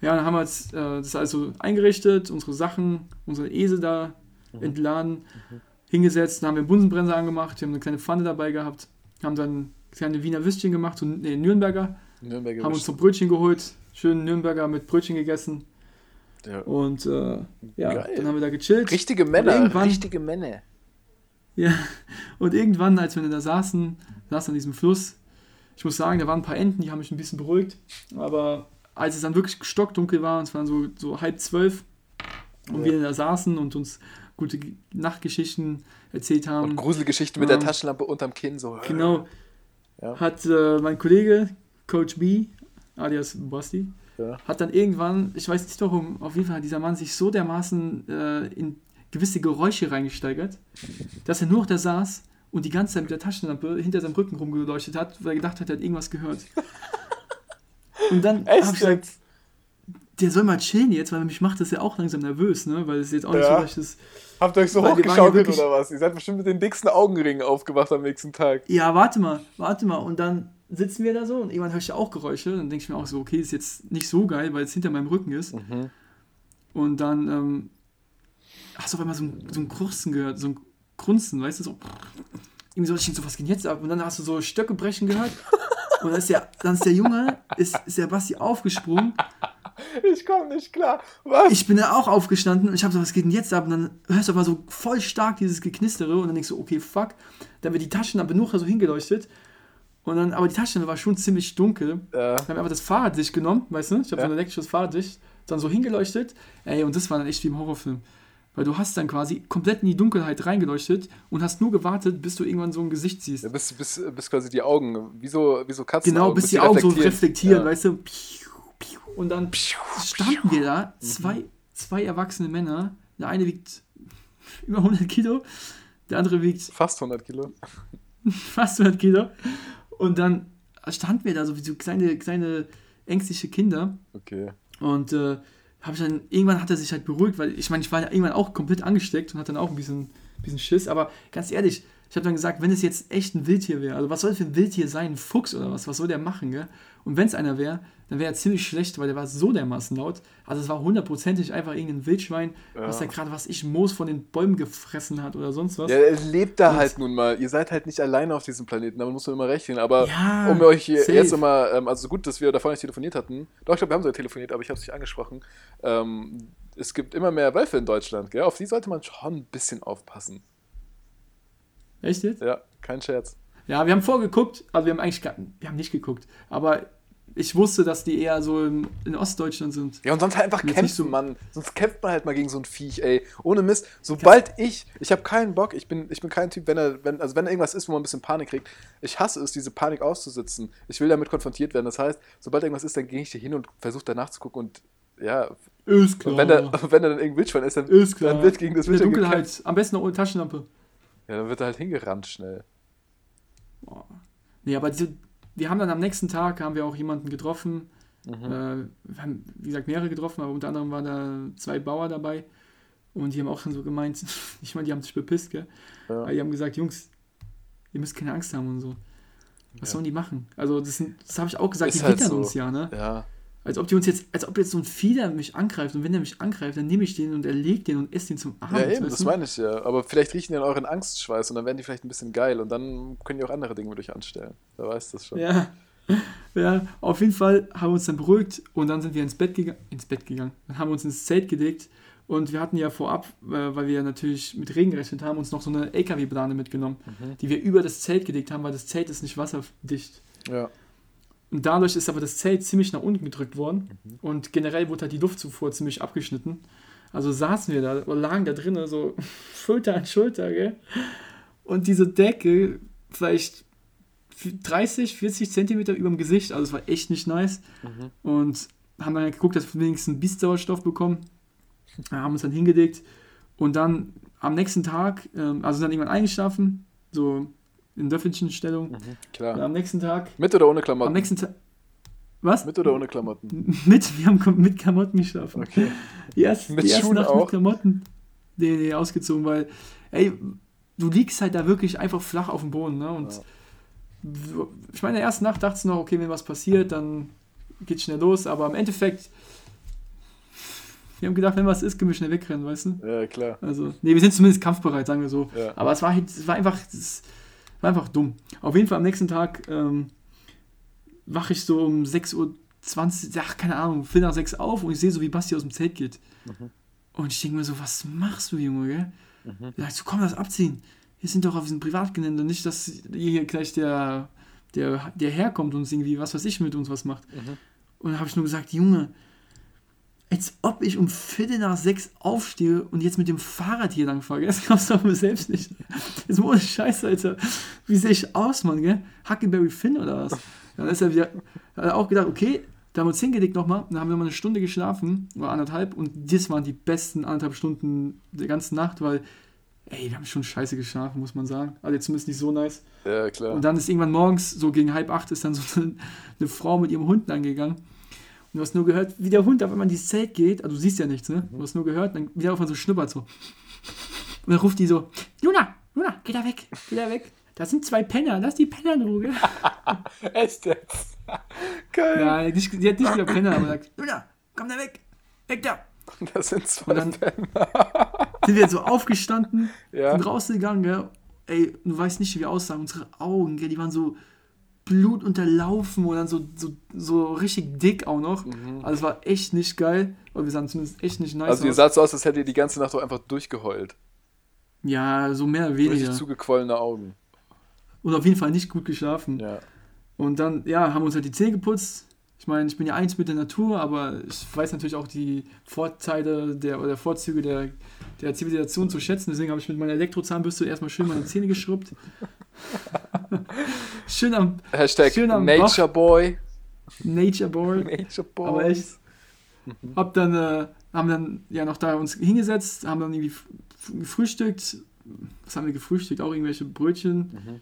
Ja, dann haben wir jetzt, äh, das also eingerichtet, unsere Sachen, unsere Esel da Mhm. entladen, hingesetzt, dann haben wir einen Bunsenbrenner angemacht, wir haben eine kleine Pfanne dabei gehabt, haben dann kleine Wiener Würstchen gemacht, so nee, Nürnberger, Nürnberger haben uns so Brötchen geholt, schön Nürnberger mit Brötchen gegessen ja. und äh, ja, Geil. dann haben wir da gechillt. Richtige Männer. Richtige Männer. Ja, und irgendwann, als wir da saßen, saßen an diesem Fluss, ich muss sagen, da waren ein paar Enten, die haben mich ein bisschen beruhigt, aber als es dann wirklich stockdunkel war, und es waren so, so halb zwölf, und Ja. wir da saßen und uns gute Nachtgeschichten erzählt haben, Und Gruselgeschichten mit ähm, der Taschenlampe unterm Kinn. So. genau, Ja. hat äh, mein Kollege, Coach B, alias Basti, Ja. hat dann irgendwann, ich weiß nicht warum, auf jeden Fall hat dieser Mann sich so dermaßen äh, in gewisse Geräusche reingesteigert, dass er nur noch da saß und die ganze Zeit mit der Taschenlampe hinter seinem Rücken rumgeleuchtet hat, weil er gedacht hat, er hat irgendwas gehört. Und dann habe ich gesagt, der soll mal chillen jetzt, weil mich macht das ja auch langsam nervös, ne? Weil es ist jetzt auch nicht Ja. so, ich das. Habt ihr euch so ja hochgeschaukelt oder was? Ihr seid bestimmt mit den dicksten Augenringen aufgewacht am nächsten Tag. Ja, warte mal, warte mal. Und dann sitzen wir da so und irgendwann höre ich auch Geräusche. Dann denke ich mir auch so, okay, ist jetzt nicht so geil, weil es hinter meinem Rücken ist. Mhm. Und dann ähm, hast du auf einmal so ein, so ein Krusten gehört, so ein Grunzen, weißt du, so. Irgendwie so, ich denk so, was geht jetzt ab? Und dann hast du so Stöcke brechen gehört. Und dann ist der, dann ist der Junge, ist, ist der Basti aufgesprungen. Ich komme nicht klar. Was? Ich bin da auch aufgestanden und ich habe so, was geht denn jetzt ab? Und dann hörst du aber so voll stark dieses Geknistere und dann denkst du, okay, fuck. Dann wird die Taschenlampe nur so hingeleuchtet. Und dann, aber die Taschenlampe war schon ziemlich dunkel. Ja. Dann haben wir einfach das Fahrradlicht genommen, weißt du? Ich habe Ja. so ein elektrisches Fahrradlicht, dann so hingeleuchtet. Ey, und das war dann echt wie im Horrorfilm. Weil du hast dann quasi komplett in die Dunkelheit reingeleuchtet und hast nur gewartet, bis du irgendwann so ein Gesicht siehst. Ja, bis, bis, bis quasi die Augen, wie so, wie so Katzen. genau, bis die Augen so reflektieren, Ja. weißt du? Und dann standen wir da, zwei, zwei erwachsene Männer. Der eine wiegt über 100 Kilo, der andere wiegt Fast 100 Kilo. fast 100 Kilo. Und dann standen wir da so wie so kleine, kleine ängstliche Kinder. Okay. Und äh, habe ich dann, irgendwann hat er sich halt beruhigt, weil ich meine, ich war ja irgendwann auch komplett angesteckt und hatte dann auch ein bisschen, bisschen Schiss. Aber ganz ehrlich, ich habe dann gesagt, wenn es jetzt echt ein Wildtier wäre, also was soll für ein Wildtier sein? Ein Fuchs oder was? Was soll der machen, gell? Und wenn es einer wäre, dann wäre er ziemlich schlecht, weil der war so dermaßen laut. Also es war hundertprozentig einfach irgendein Wildschwein, was Ja. da gerade, was ich, Moos von den Bäumen gefressen hat oder sonst was. Ja, er lebt da Und- halt nun mal. Ihr seid halt nicht alleine auf diesem Planeten, damit muss man immer rechnen. Aber Ja, um euch safe. jetzt immer, ähm, also gut, dass wir davor nicht telefoniert hatten. Doch, ich glaube, wir haben sogar telefoniert, aber ich habe es nicht angesprochen. Ähm, es gibt immer mehr Wölfe in Deutschland, gell? Auf die sollte man schon ein bisschen aufpassen. Echt jetzt? Ja, kein Scherz. Ja, wir haben vorgeguckt, also wir haben eigentlich gar, wir haben nicht geguckt, aber ich wusste, dass die eher so im, in Ostdeutschland sind. Ja, und sonst halt einfach Jetzt kämpfen, so- Mann. Sonst kämpft man halt mal gegen so ein Viech, ey. Ohne Mist. Sobald ich, ich habe keinen Bock, ich bin, ich bin kein Typ, wenn er, wenn, also wenn irgendwas ist, wo man ein bisschen Panik kriegt, ich hasse es, diese Panik auszusitzen. Ich will damit konfrontiert werden. Das heißt, sobald irgendwas ist, dann gehe ich hier hin und versuche danach zu gucken und ja, Ist klar. und wenn, da, wenn da dann irgendein Wildschwein ist, dann, ist klar. dann wird gegen das In der Wildschwein Dunkelheit. gekämpft. Am besten noch ohne Taschenlampe. Ja, dann wird er halt hingerannt schnell. Boah. Nee, aber diese, wir haben dann am nächsten Tag haben wir auch jemanden getroffen. Mhm. Äh, wir haben, wie gesagt, mehrere getroffen, aber unter anderem waren da zwei Bauer dabei. Und die haben auch schon so gemeint, ich meine, die haben sich bepisst, gell? Ja. Weil die haben gesagt, Jungs, ihr müsst keine Angst haben und so. Was Ja. sollen die machen? Also, das, das habe ich auch gesagt, Ist die halt wittern so. uns ja, ne? Ja, Als ob die uns jetzt, als ob jetzt so ein Fieder mich angreift und wenn der mich angreift, dann nehme ich den und erlege den und esse den zum Abend. ja eben, das meine ich ja. Aber vielleicht riechen die an euren Angstschweiß und dann werden die vielleicht ein bisschen geil und dann können die auch andere Dinge mit euch anstellen. Wer weiß das schon. Ja. ja, auf jeden Fall haben wir uns dann beruhigt und dann sind wir ins Bett, gega ins Bett gegangen. Dann haben wir uns ins Zelt gelegt und wir hatten ja vorab, äh, weil wir natürlich mit Regen gerechnet haben, uns noch so eine LKW-Plane mitgenommen, Mhm. die wir über das Zelt gelegt haben, weil das Zelt ist nicht wasserdicht. Ja. Und dadurch ist aber das Zelt ziemlich nach unten gedrückt worden Mhm. und generell wurde halt die Luftzufuhr ziemlich abgeschnitten. Also saßen wir da, oder lagen da drinnen, so Schulter an Schulter, gell? Und diese Decke, vielleicht 30, 40 Zentimeter über dem Gesicht, also es war echt nicht nice. Mhm. Und haben dann geguckt, dass wir wenigstens ein bisschen Sauerstoff bekommen. Haben uns dann hingelegt und dann am nächsten Tag, ähm, also dann irgendwann eingeschlafen, so in Döffelchenstellung. Mhm. Und Klar. am nächsten Tag, Mit oder ohne am Klamotten? nächsten Tag, was? Mit oder ohne Klamotten? Mit, wir haben mit Klamotten geschlafen. Okay. Die erste, Mit die erste Schuhen Nacht auch? mit Klamotten nee, nee, ausgezogen, weil, ey, du liegst halt da wirklich einfach flach auf dem Boden, ne? Und Ja. ich meine, in der ersten Nacht dachtest du noch, okay, wenn was passiert, dann geht's schnell los, aber im Endeffekt, wir haben gedacht, wenn was ist, können wir schnell wegrennen, weißt du? Ja, klar. Also, nee, wir sind zumindest kampfbereit, sagen wir so. Ja. Aber es war, halt- es war einfach, es war einfach dumm. Auf jeden Fall am nächsten Tag ähm, wache ich so um 6.20 Uhr, ach, keine Ahnung, Viertel nach sechs auf und ich sehe so, wie Basti aus dem Zelt geht. Mhm. Und ich denke mir so, was machst du, Junge, gell? Mhm. Er sagt so, komm, lass abziehen. Wir sind doch auf diesem Privatgelände, nicht, dass hier gleich der, der, der herkommt und irgendwie, was weiß ich, mit uns was macht. Mhm. Und dann habe ich nur gesagt, Junge, als ob ich um Viertel nach sechs aufstehe und jetzt mit dem Fahrrad hier lang fahre. Das glaubst du doch mir selbst nicht. Jetzt ohne Scheiße, Alter. Wie sehe ich aus, Mann, gell? Huckleberry Finn oder was? Dann ist er wieder, hat er auch gedacht, okay, da haben wir uns hingelegt nochmal, dann haben wir mal eine Stunde geschlafen, oder anderthalb, und das waren die besten anderthalb Stunden der ganzen Nacht, weil, ey, wir haben schon scheiße geschlafen, muss man sagen. Also zumindest nicht so nice. Ja, klar. Und dann ist irgendwann morgens, so gegen halb acht, ist dann so eine, eine Frau mit ihrem Hund angegangen. Und du hast nur gehört, wie der Hund auf einmal ins Zelt geht. Also du siehst ja nichts, ne? Du hast nur gehört, dann wieder auf einmal so schnuppert so. Und dann ruft die so, Luna, Luna, geh da weg, geh da weg. Da sind zwei Penner, lass die Penner in Ruhe. Echt jetzt? Geil. Ja, nicht, die hat nicht wieder Penner, aber sagt, Luna, komm da weg, weg da. Das sind zwei dann- Penner. Sind wir jetzt so aufgestanden, Ja. sind rausgegangen, gell? Ey, du weißt nicht, wie wir aussahen. Unsere Augen, gell, die waren so blutunterlaufen und dann so, so, so richtig dick auch noch. Also es war echt nicht geil. Aber wir sahen zumindest echt nicht nice Mhm. Also ihr saht so aus, als hättet ihr die ganze Nacht doch einfach durchgeheult. Ja, so mehr oder Richtig weniger. zugequollene Augen. Und auf jeden Fall nicht gut geschlafen. Ja. Und dann, ja, haben wir uns halt die Zähne geputzt. Ich meine, ich bin ja eins mit der Natur, aber ich weiß natürlich auch die Vorteile der, oder Vorzüge der, der Zivilisation zu schätzen. Deswegen habe ich mit meiner Elektrozahnbürste erstmal schön meine Zähne geschrubbt. schön am Hashtag Schön am Nature Boy. Nature Boy. Nature Boy. Aber echt. Hab dann, äh, haben dann ja noch da uns hingesetzt, haben dann irgendwie gefrühstückt. Was haben wir gefrühstückt? Auch irgendwelche Brötchen. Mhm.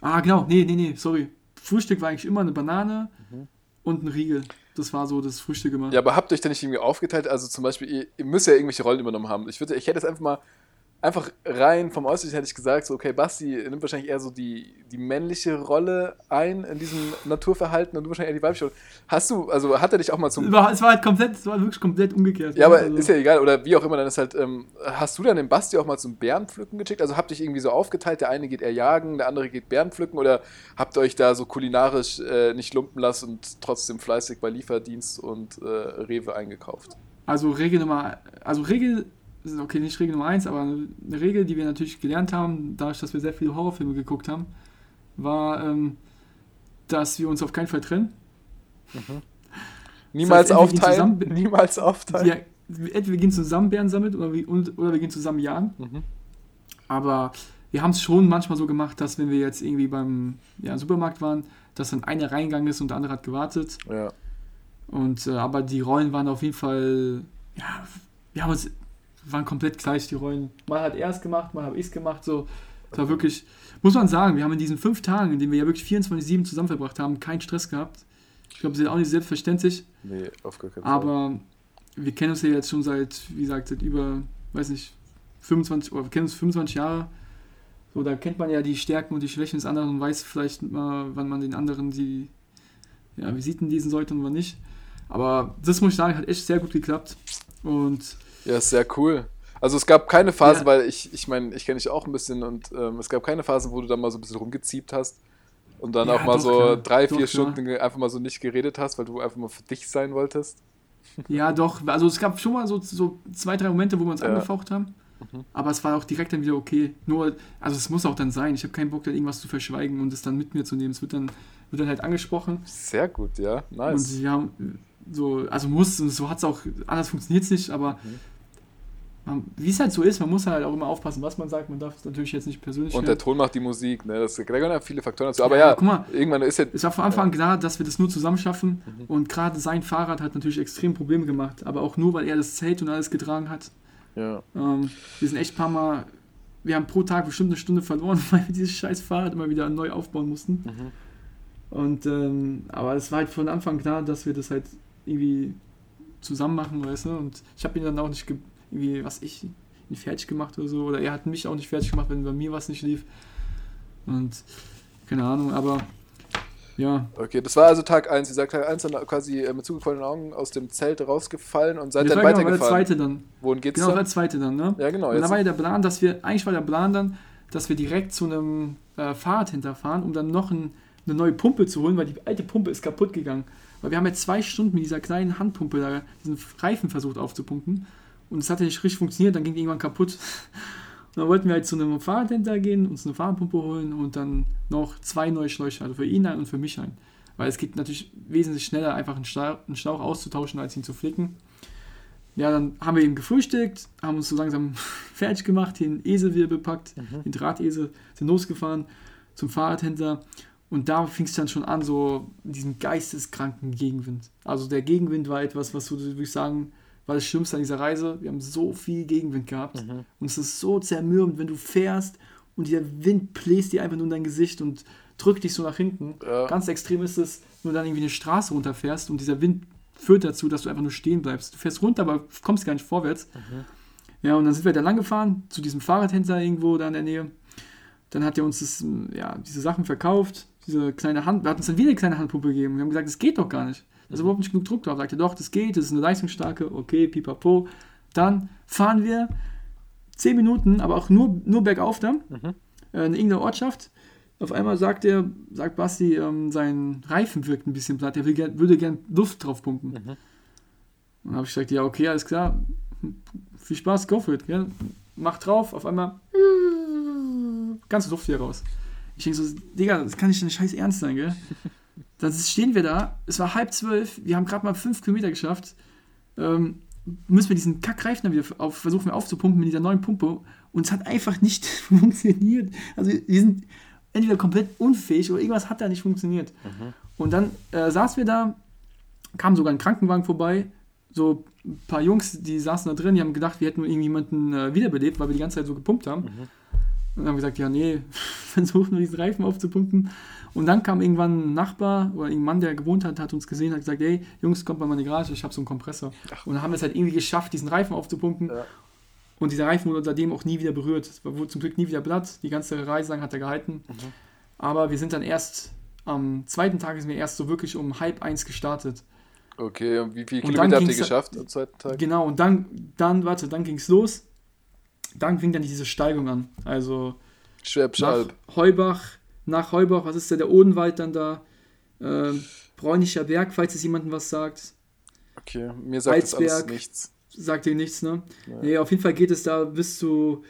Ah, genau. Nee, nee, nee, sorry. Frühstück war eigentlich immer eine Banane Mhm. und ein Riegel. Das war so das Frühstück immer. Ja, aber habt ihr euch da nicht irgendwie aufgeteilt? Also zum Beispiel, ihr, ihr müsst ja irgendwelche Rollen übernommen haben. Ich, würde, ich hätte jetzt einfach mal, einfach rein vom Äußerlichen hätte ich gesagt, so, okay, Basti nimmt wahrscheinlich eher so die, die männliche Rolle ein in diesem Naturverhalten und du wahrscheinlich eher die weibliche Rolle. Hast du, also hat er dich auch mal zum... Es war, es war halt komplett, es war wirklich komplett umgekehrt. Ja, aber Also- ist ja egal, oder wie auch immer, dann ist halt, ähm, hast du dann den Basti auch mal zum Bärenpflücken geschickt? Also habt ihr irgendwie so aufgeteilt, der eine geht eher jagen, der andere geht Bärenpflücken oder habt ihr euch da so kulinarisch äh, nicht lumpen lassen und trotzdem fleißig bei Lieferdienst und äh, Rewe eingekauft? Also Regel Nummer, also Regel, okay, nicht Regel Nummer eins, aber eine Regel, die wir natürlich gelernt haben, dadurch, dass wir sehr viele Horrorfilme geguckt haben, war, ähm, dass wir uns auf keinen Fall trennen. Niemals Das heißt, entweder die aufteilen, niemals aufteilen. Entweder wir gehen zusammen Bären sammeln oder wir, oder wir gehen zusammen jagen. Mhm. Aber wir haben es schon manchmal so gemacht, dass wenn wir jetzt irgendwie beim ja, Supermarkt waren, dass dann einer reingegangen ist und der andere hat gewartet. Ja. Und äh, aber die Rollen waren auf jeden Fall, ja, wir haben uns, waren komplett gleich die Rollen. Mal hat er es gemacht, mal habe ich es gemacht. So, es war wirklich, muss man sagen, wir haben in diesen fünf Tagen, in denen wir ja wirklich 24/7 zusammen verbracht haben, keinen Stress gehabt. Ich glaube, das ist auch nicht selbstverständlich. Nee, auf gar keinen Fall. Aber wir kennen uns ja jetzt schon seit, wie gesagt, seit über, weiß nicht, 25, oder wir kennen uns 25 Jahre. So, da kennt man ja die Stärken und die Schwächen des anderen und weiß vielleicht mal, wann man den anderen die ja, Visiten lesen sollte und wann nicht. Aber das muss ich sagen, hat echt sehr gut geklappt. Und Ja, ist sehr cool. Also es gab keine Phasen, Ja. weil ich, ich meine, ich kenne dich auch ein bisschen und ähm, es gab keine Phasen, wo du dann mal so ein bisschen rumgeziebt hast und dann Ja, auch mal doch, so klar. drei, Doch, vier klar. Stunden einfach mal so nicht geredet hast, weil du einfach mal für dich sein wolltest. ja, doch, also es gab schon mal so, so zwei, drei Momente, wo wir uns Ja. Mhm. angefaucht haben. Aber es war auch direkt dann wieder okay. Nur, also es muss auch dann sein. Ich habe keinen Bock, dann irgendwas zu verschweigen und es dann mit mir zu nehmen. Es wird dann, wird dann halt angesprochen. Sehr gut, ja. Nice. Und wir haben so, also muss, so hat es auch, anders funktioniert es nicht, aber Mhm. man- wie es halt so ist, man muss halt auch immer aufpassen, was man sagt. Man darf es natürlich jetzt nicht persönlich Und der nehmen. Ton macht die Musik, ne? Das, da gehören ja viele Faktoren dazu. Aber ja, guck mal, irgendwann ist ja. es war von Anfang an klar, dass wir das nur zusammen schaffen. Mhm. Und gerade sein Fahrrad hat natürlich extrem Probleme gemacht. Aber auch nur, weil er das Zelt und alles getragen hat. ja. Ähm, wir sind echt ein paar Mal, wir haben pro Tag bestimmt eine Stunde verloren, weil wir dieses scheiß Fahrrad immer wieder neu aufbauen mussten. Mhm. Und, ähm, aber es war halt von Anfang klar, dass wir das halt irgendwie zusammen machen, weißt du? Und ich habe ihn dann auch nicht ge- irgendwie, was ich, ihn fertig gemacht oder so. Oder er hat mich auch nicht fertig gemacht, wenn bei mir was nicht lief. Und keine Ahnung, aber ja, Okay, das war also Tag 1. Ihr sagt Tag 1 dann quasi äh, mit zugefallenen Augen aus dem Zelt rausgefallen und seid dann war genau der weitergefahren. zweite dann. Wohin geht's Genau, der dann? zweite dann, ne? Ja, genau. Und da war ja der Plan, dass wir, eigentlich war der Plan dann, dass wir direkt zu einem äh, Fahrrad hinterfahren, um dann noch ein, eine neue Pumpe zu holen, weil die alte Pumpe ist kaputt gegangen. Weil wir haben jetzt zwei Stunden mit dieser kleinen Handpumpe da diesen Reifen versucht aufzupumpen und es hat ja nicht richtig funktioniert, dann ging die irgendwann kaputt. Und dann wollten wir halt zu einem Fahrradhändler gehen, uns eine Fahrradpumpe holen und dann noch zwei neue Schläuche, also für ihn ein und für mich ein. Weil es geht natürlich wesentlich schneller, einfach einen Schlauch, einen Schlauch auszutauschen, als ihn zu flicken. Ja, dann haben wir eben gefrühstückt, haben uns so langsam fertig gemacht, den Esel wieder bepackt, den Drahtesel, sind losgefahren zum Fahrradhändler und da fing es dann schon an, so diesen geisteskranken Gegenwind. Also der Gegenwind war etwas, was würde ich sagen, war das Schlimmste an dieser Reise. Wir haben so viel Gegenwind gehabt und es ist so zermürbend, wenn du fährst und dieser Wind bläst dir einfach nur in dein Gesicht und drückt dich so nach hinten. Ja. Ganz extrem ist es, wenn du dann irgendwie eine Straße runterfährst und dieser Wind führt dazu, dass du einfach nur stehen bleibst. Du fährst runter, aber kommst gar nicht vorwärts. Ja, und dann sind wir da lang gefahren, zu diesem Fahrradhändler irgendwo da in der Nähe. Dann hat er uns das, ja, diese Sachen verkauft, diese kleine Hand, er hat uns dann wieder eine kleine Handpumpe gegeben. Wir haben gesagt, das geht doch gar nicht. Da ist überhaupt nicht genug Druck drauf. Sagt er, doch, das geht, das ist eine leistungsstarke, okay, pipapo. Dann fahren wir 10 Minuten, aber auch nur, nur bergauf dann, äh, in irgendeiner Ortschaft. Auf einmal sagt er, sagt Basti, ähm, sein Reifen wirkt ein bisschen platt, er will gern, würde gern Luft drauf pumpen. Dann habe ich gesagt, ja, okay, alles klar, viel Spaß, go for it, gell? Mach drauf, auf einmal ganze Luft hier raus. Ich denke so, Digga, das kann nicht dein scheiß Ernst sein, gell? Dann stehen wir da, es war halb zwölf, wir haben gerade mal fünf Kilometer geschafft. Ähm, müssen wir diesen Kackreifen dann wieder auf, versuchen wir aufzupumpen mit dieser neuen Pumpe. Und es hat einfach nicht funktioniert. Also wir sind entweder komplett unfähig oder irgendwas hat da nicht funktioniert. Und dann äh, saßen wir da, kam sogar ein Krankenwagen vorbei, so ein paar Jungs, die saßen da drin, die haben gedacht, wir hätten irgendjemanden äh, wiederbelebt, weil wir die ganze Zeit so gepumpt haben. Und dann haben wir gesagt, ja, nee, versuchen wir diesen Reifen aufzupumpen. Und dann kam irgendwann ein Nachbar oder ein Mann, der gewohnt hat, hat uns gesehen, hat gesagt, hey, Jungs, kommt mal in meine Garage, ich habe so einen Kompressor. Und dann haben wir es halt irgendwie geschafft, diesen Reifen aufzupumpen. Ja. Und dieser Reifen wurde seitdem auch nie wieder berührt. Es wurde zum Glück nie wieder Blatt. Die ganze Reise lang hat er gehalten. Aber wir sind dann erst, am zweiten Tag sind wir erst so wirklich um halb eins gestartet. Okay, und wie viele Kilometer habt ihr geschafft am zweiten Tag? Genau, und dann, dann, warte, dann ging es los. Dann fing dann diese Steigung an. Also nach Alb. Heubach, nach Heubach, was ist da, der Odenwald dann da? Ähm, Bräunischer Berg, falls es jemandem was sagt. Okay, mir sagt das alles Alsberg. nichts. Sagt dir nichts, ne? Ja. Nee, auf jeden Fall geht es da bis zu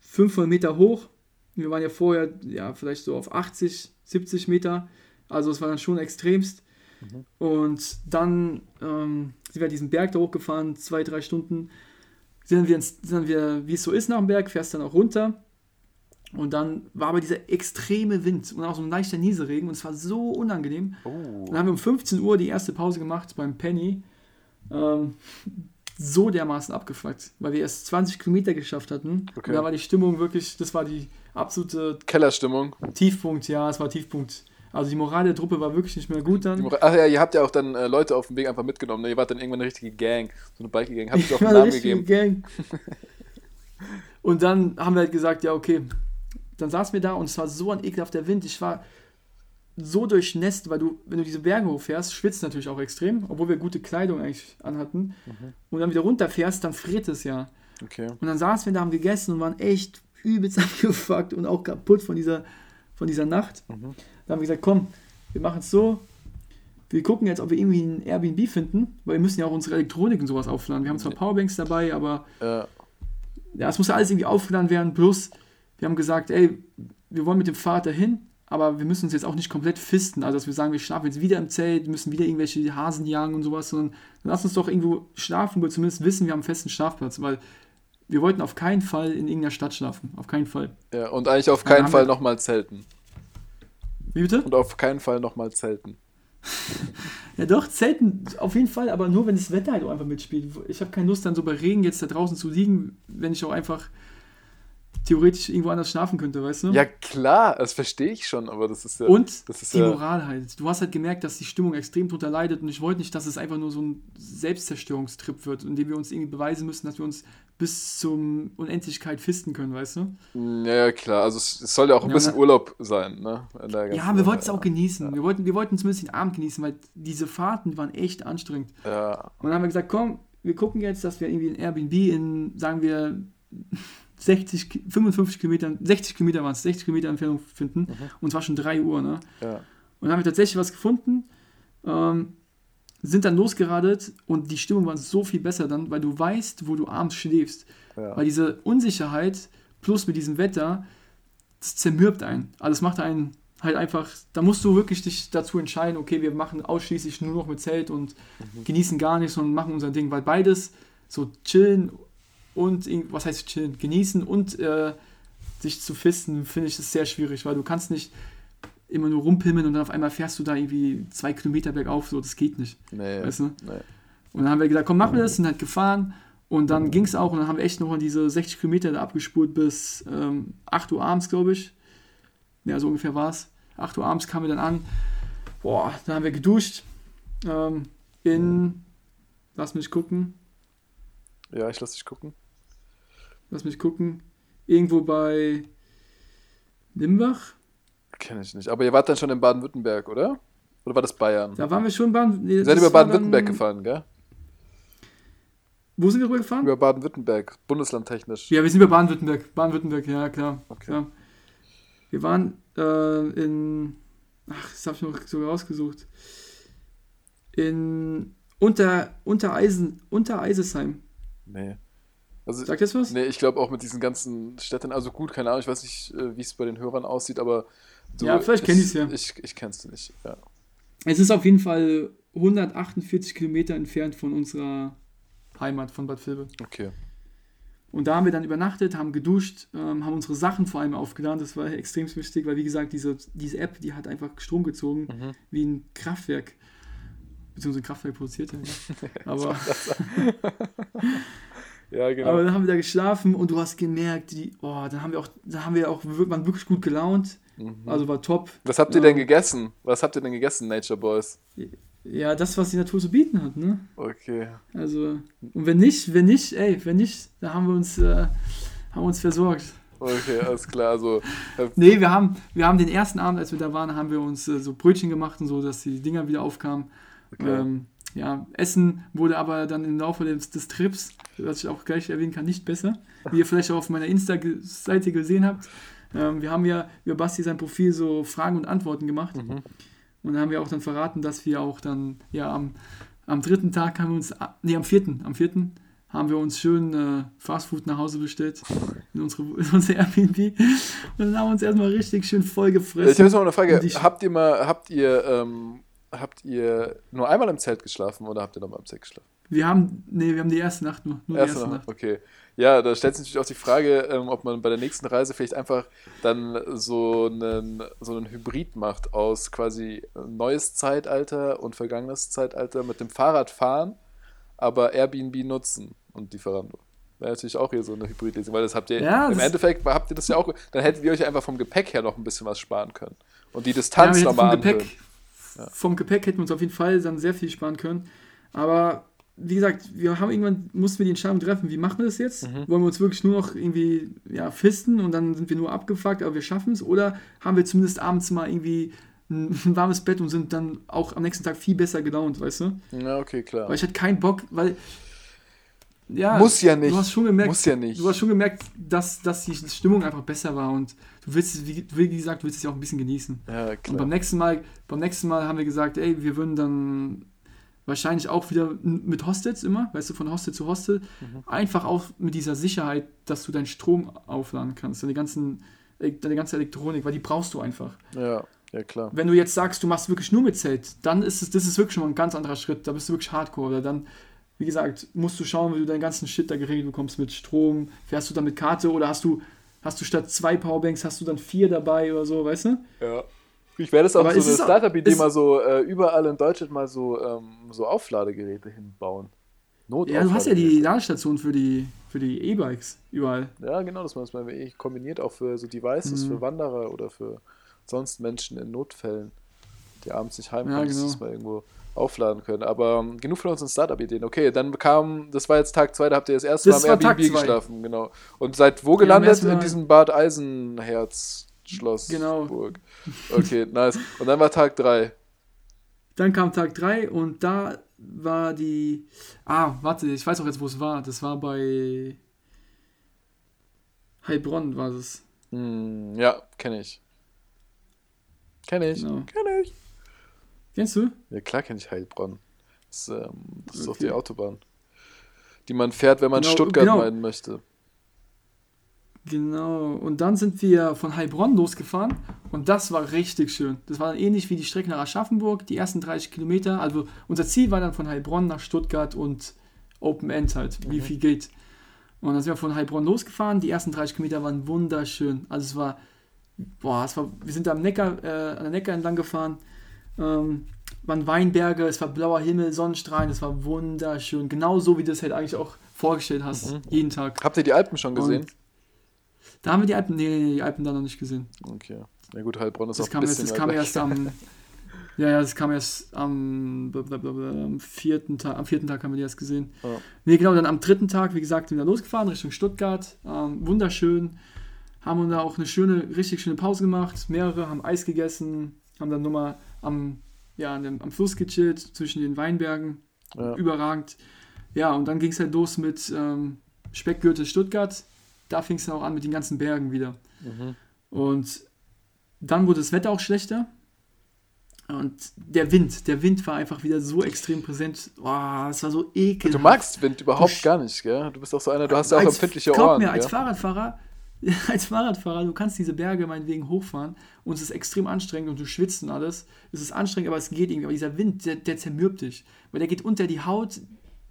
500 Meter hoch. Wir waren ja vorher, ja, vielleicht so auf 80, 70 Meter. Also es war dann schon extremst. Und dann ähm, sind wir diesen Berg da hochgefahren, zwei, drei Stunden. Sind wir, ins, sind wir, wie es so ist nach dem Berg, fährst dann auch runter. Und dann war aber dieser extreme Wind und auch so ein leichter Nieselregen und es war so unangenehm. Oh. Dann haben wir um 15 Uhr die erste Pause gemacht beim Penny. Ähm, so dermaßen abgefuckt, weil wir erst 20 Kilometer geschafft hatten. Okay. Und da war die Stimmung wirklich, das war die absolute Kellerstimmung. Tiefpunkt, ja, es war Tiefpunkt. Also die Moral der Truppe war wirklich nicht mehr gut dann. Ach ja, ihr habt ja auch dann äh, Leute auf dem Weg einfach mitgenommen. Ne? Ihr wart dann irgendwann eine richtige Gang, so eine Biker-Gang. Habt ihr auch einen eine Namen richtige gegeben? Gang. Und dann haben wir halt gesagt, ja, okay. Dann saßen wir da und es war so ein ekelhafter Wind. Ich war so durchnässt, weil du, wenn du diese Berge hochfährst, schwitzt natürlich auch extrem, obwohl wir gute Kleidung eigentlich anhatten. Und dann wieder runterfährst, dann friert es ja. Okay. Und dann saßen wir da, haben gegessen und waren echt übelst abgefuckt und auch kaputt von dieser, von dieser Nacht. Mhm. Da haben wir gesagt, komm, wir machen es so. Wir gucken jetzt, ob wir irgendwie ein Airbnb finden, weil wir müssen ja auch unsere Elektronik und sowas aufladen. Wir haben zwar Powerbanks dabei, aber Äh, ja, es muss ja alles irgendwie aufgeladen werden. Plus, wir haben gesagt, ey, wir wollen mit dem Fahrrad dahin, aber wir müssen uns jetzt auch nicht komplett fisten. Also, dass wir sagen, wir schlafen jetzt wieder im Zelt, müssen wieder irgendwelche Hasen jagen und sowas, sondern dann lass uns doch irgendwo schlafen, wo wir zumindest wissen, wir haben einen festen Schlafplatz, weil wir wollten auf keinen Fall in irgendeiner Stadt schlafen. Auf keinen Fall. ja, und eigentlich auf Dann keinen Fall nochmal zelten. Wie bitte? Und auf keinen Fall nochmal zelten. Ja, doch, Zelten auf jeden Fall, aber nur, wenn das Wetter halt auch einfach mitspielt. Ich habe keine Lust, dann so bei Regen jetzt da draußen zu liegen, wenn ich auch einfach theoretisch irgendwo anders schlafen könnte, weißt du? Ja, klar, das verstehe ich schon, aber das ist ja. Und das ist die ja, Moral halt. Du hast halt gemerkt, dass die Stimmung extrem drunter leidet und ich wollte nicht, dass es einfach nur so ein Selbstzerstörungstrip wird, in dem wir uns irgendwie beweisen müssen, dass wir uns bis zum Unendlichkeit fisten können, weißt du? Ja, ja, klar. Also es, soll ja auch ein Ja, bisschen ne? Urlaub sein, ne? Ja, wir wollten es auch genießen. Wir, wollten, wir wollten zumindest den Abend genießen, weil diese Fahrten waren echt anstrengend. Ja, Und dann haben wir gesagt, komm, wir gucken jetzt, dass wir irgendwie ein Airbnb in, sagen wir, 60, Ki- 55 Kilometern, 60 Kilometer waren es, 60 Kilometer Entfernung finden. Und es war schon 3 Uhr, ne? ja. Und dann haben wir tatsächlich was gefunden, ähm, sind dann losgeradet und die Stimmung war so viel besser dann, weil du weißt, wo du abends schläfst. Ja. Weil diese Unsicherheit plus mit diesem Wetter, das zermürbt einen. Also es macht einen halt einfach, da musst du wirklich dich dazu entscheiden, okay, wir machen ausschließlich nur noch mit Zelt und genießen gar nichts und machen unser Ding, weil beides so chillen und, was heißt chillen, genießen und äh, sich zu fisten, finde ich das sehr schwierig, weil du kannst nicht immer nur rumpimmeln und dann auf einmal fährst du da irgendwie zwei Kilometer bergauf, so, das geht nicht, Nee. weißt du? nee. Und dann haben wir gesagt, komm, machen wir das, sind halt gefahren und dann ging es auch und dann haben wir echt noch mal diese 60 Kilometer da abgespult bis ähm, 8 Uhr abends, glaube ich. Ja, so ungefähr war es. 8 Uhr abends kamen wir dann an. Boah, da haben wir geduscht. Ähm, in, lass mich gucken, Ja, ich lass dich gucken. Lass mich gucken, irgendwo bei Limbach. Kenne ich nicht. Aber ihr wart dann schon in Baden-Württemberg, oder? Oder war das Bayern? Da waren wir schon Bahn. Nee, Ihr seid über Baden-Württemberg dann- gefahren, gell? Wo sind wir rüber gefahren? Über Baden-Württemberg, bundeslandtechnisch. Ja, wir sind über Baden-Württemberg. Baden-Württemberg, ja, klar. Okay. klar. Wir waren äh, in. Ach, das habe ich noch sogar rausgesucht. In Unter, Untereisen, Untereisesheim. Nee. Also, Sagt das was? Nee, ich glaube auch mit diesen ganzen Städten, also gut, keine Ahnung, ich weiß nicht, äh, wie es bei den Hörern aussieht, aber du, Ja, vielleicht kenn ich's ja. Ich, ich kenn's nicht, ja. Es ist auf jeden Fall 148 Kilometer entfernt von unserer Heimat, von Bad Vilbel. Okay. Und da haben wir dann übernachtet, haben geduscht, ähm, haben unsere Sachen vor allem aufgeladen. Das war extrem wichtig, weil wie gesagt, diese, diese App, die hat einfach Strom gezogen, Mhm. wie ein Kraftwerk. Beziehungsweise ein Kraftwerk produziert ja. Aber, Ja, genau. aber dann haben wir da geschlafen und du hast gemerkt, die, oh, dann haben wir auch, da haben wir auch waren wirklich gut gelaunt. Mhm. Also war top. Was habt ihr ähm, denn gegessen? Was habt ihr denn gegessen, Nature Boys? Ja, das, was die Natur zu bieten hat, ne? Okay. Also, und wenn nicht, wenn nicht, ey, wenn nicht, da haben wir uns, äh, haben uns versorgt. Okay, alles klar. Also, äh, Nee, wir haben, wir haben den ersten Abend, als wir da waren, haben wir uns äh, so Brötchen gemacht und so, dass die Dinger wieder aufkamen. Okay. Ähm, ja, Essen wurde aber dann im Laufe des, des Trips, was ich auch gleich erwähnen kann, nicht besser. Wie ihr vielleicht auch auf meiner Insta-Seite gesehen habt. Ähm, wir haben ja über Basti sein Profil so Fragen und Antworten gemacht. Mhm. Und dann haben wir auch dann verraten, dass wir auch dann, ja, am, am dritten Tag haben wir uns, nee, am vierten, am vierten haben wir uns schön äh, Fastfood nach Hause bestellt in unsere, in unsere Airbnb. Und dann haben wir uns erstmal richtig schön voll gefressen. ich habe jetzt mal eine Frage. Habt ihr mal, habt ihr, ähm, habt ihr nur einmal im Zelt geschlafen oder habt ihr nochmal im Zelt geschlafen? Wir haben, nee, wir haben die erste Nacht nur. Nur die Erste erste Nacht. Nacht. Okay. Ja, da stellt sich natürlich auch die Frage, ähm, ob man bei der nächsten Reise vielleicht einfach dann so einen, so einen Hybrid macht aus quasi neues Zeitalter und vergangenes Zeitalter mit dem Fahrrad fahren, aber Airbnb nutzen und Lieferando. Wäre natürlich auch hier so eine Hybridlesung, weil das habt ihr Ja, im Endeffekt habt ihr das ja auch, dann hättet ihr euch einfach vom Gepäck her noch ein bisschen was sparen können. Und die Ja, Distanz hätten nochmal vom Gepäck, anhören. vom Gepäck hätten wir uns auf jeden Fall dann sehr viel sparen können. Aber wie gesagt, wir haben irgendwann mussten wir die Entscheidung treffen, wie machen wir das jetzt? Mhm. Wollen wir uns wirklich nur noch irgendwie ja, fisten und dann sind wir nur abgefuckt, aber wir schaffen es? Oder haben wir zumindest abends mal irgendwie ein, warmes Bett und sind dann auch am nächsten Tag viel besser gelaunt, weißt du? Ja, okay, klar. Weil ich hatte keinen Bock, weil. Ja, Muss ja nicht. Du hast schon gemerkt, Muss ja nicht. Du hast schon gemerkt, dass, dass die Stimmung einfach besser war und du willst es, wie, wie gesagt, du willst es ja auch ein bisschen genießen. Ja, Und klar. beim nächsten Mal, beim nächsten Mal haben wir gesagt, ey, wir würden dann wahrscheinlich auch wieder mit Hostels immer, weißt du, von Hostel zu Hostel, Mhm. einfach auch mit dieser Sicherheit, dass du deinen Strom aufladen kannst, deine, ganzen, äh, deine ganze Elektronik, weil die brauchst du einfach. Ja, ja, klar. Wenn du jetzt sagst, du machst wirklich nur mit Zelt, dann ist es, das ist wirklich schon mal ein ganz anderer Schritt, da bist du wirklich hardcore, oder dann, wie gesagt, musst du schauen, wie du deinen ganzen Shit da geregelt bekommst mit Strom, fährst du dann mit Karte oder hast du, hast du statt zwei Powerbanks, hast du dann vier dabei oder so, weißt du? Ja. Ich werde es auch Aber so eine Startup-Idee mal so äh, überall in Deutschland mal so, ähm, so Aufladegeräte hinbauen. Not Ja, du hast ja die Ladestation für die für die E-Bikes überall. Ja, genau, dass man das mal eh kombiniert, auch für so Devices, Mhm. für Wanderer oder für sonst Menschen in Notfällen, die abends nicht heimkommen, Ja, dass genau. das mal irgendwo aufladen können. Aber ähm, genug von unseren Startup-Ideen. Okay, dann kam, das war jetzt Tag 2, da habt ihr das erste Das Mal im Airbnb geschlafen, genau. Und seid wo gelandet? In diesem Bad Eisenherz Schloss Genau. Burg. Okay, nice. Und dann war Tag 3. Dann kam Tag 3 und da war die. Ah, warte, ich weiß auch jetzt, wo es war. Das war bei Heilbronn war es. Hm, ja, kenne ich. Kenne ich. Genau. Kenne ich. Kennst du? Ja, klar kenne ich Heilbronn. Das, ähm, das ist auf Okay. die Autobahn. Die man fährt, wenn man Genau, Stuttgart genau. meinen möchte. Genau. Und dann sind wir von Heilbronn losgefahren und das war richtig schön. Das war dann ähnlich wie die Strecke nach Aschaffenburg, die ersten 30 Kilometer. Also unser Ziel war dann von Heilbronn nach Stuttgart und Open End halt, wie Mhm. viel geht. Und dann sind wir von Heilbronn losgefahren. Die ersten 30 Kilometer waren wunderschön. Also es war, boah, es war, wir sind am Neckar, äh, an der Neckar entlang gefahren. Ähm, waren Weinberge, es war blauer Himmel, Sonnenstrahlen, es war wunderschön. Genau so, wie du es halt eigentlich auch vorgestellt hast, Mhm. jeden Tag. Habt ihr die Alpen schon gesehen? Und Da haben wir die Alpen, nee, nee, die Alpen da noch nicht gesehen. Okay. Ja gut, Heilbronn ist Das auch ein kam, erst, bisschen das weit kam erst am, ja, ja, das kam erst am, am vierten Tag, am vierten Tag haben wir die erst gesehen. Ja. Nee, genau, dann am dritten Tag, wie gesagt, sind wir losgefahren Richtung Stuttgart, ähm, wunderschön, haben uns da auch eine schöne, richtig schöne Pause gemacht, mehrere, haben Eis gegessen, haben dann nochmal am, ja, am Fluss gechillt, zwischen den Weinbergen, Ja. überragend. Ja, und dann ging es halt los mit ähm, Speckgürtel Stuttgart. Da fing es dann auch an mit den ganzen Bergen wieder. Mhm. Und dann wurde das Wetter auch schlechter. Und der Wind, der Wind war einfach wieder so extrem präsent. Boah, es war so ekelhaft. Du magst Wind überhaupt gar nicht, gell? Du bist auch so einer, du hast ja auch Als- empfindliche glaub Ohren. mir, als gell? Fahrradfahrer, als Fahrradfahrer, du kannst diese Berge meinetwegen hochfahren und es ist extrem anstrengend und du schwitzt und alles. Es ist anstrengend, aber es geht irgendwie. Aber dieser Wind, der, der zermürbt dich. Weil der geht unter die Haut,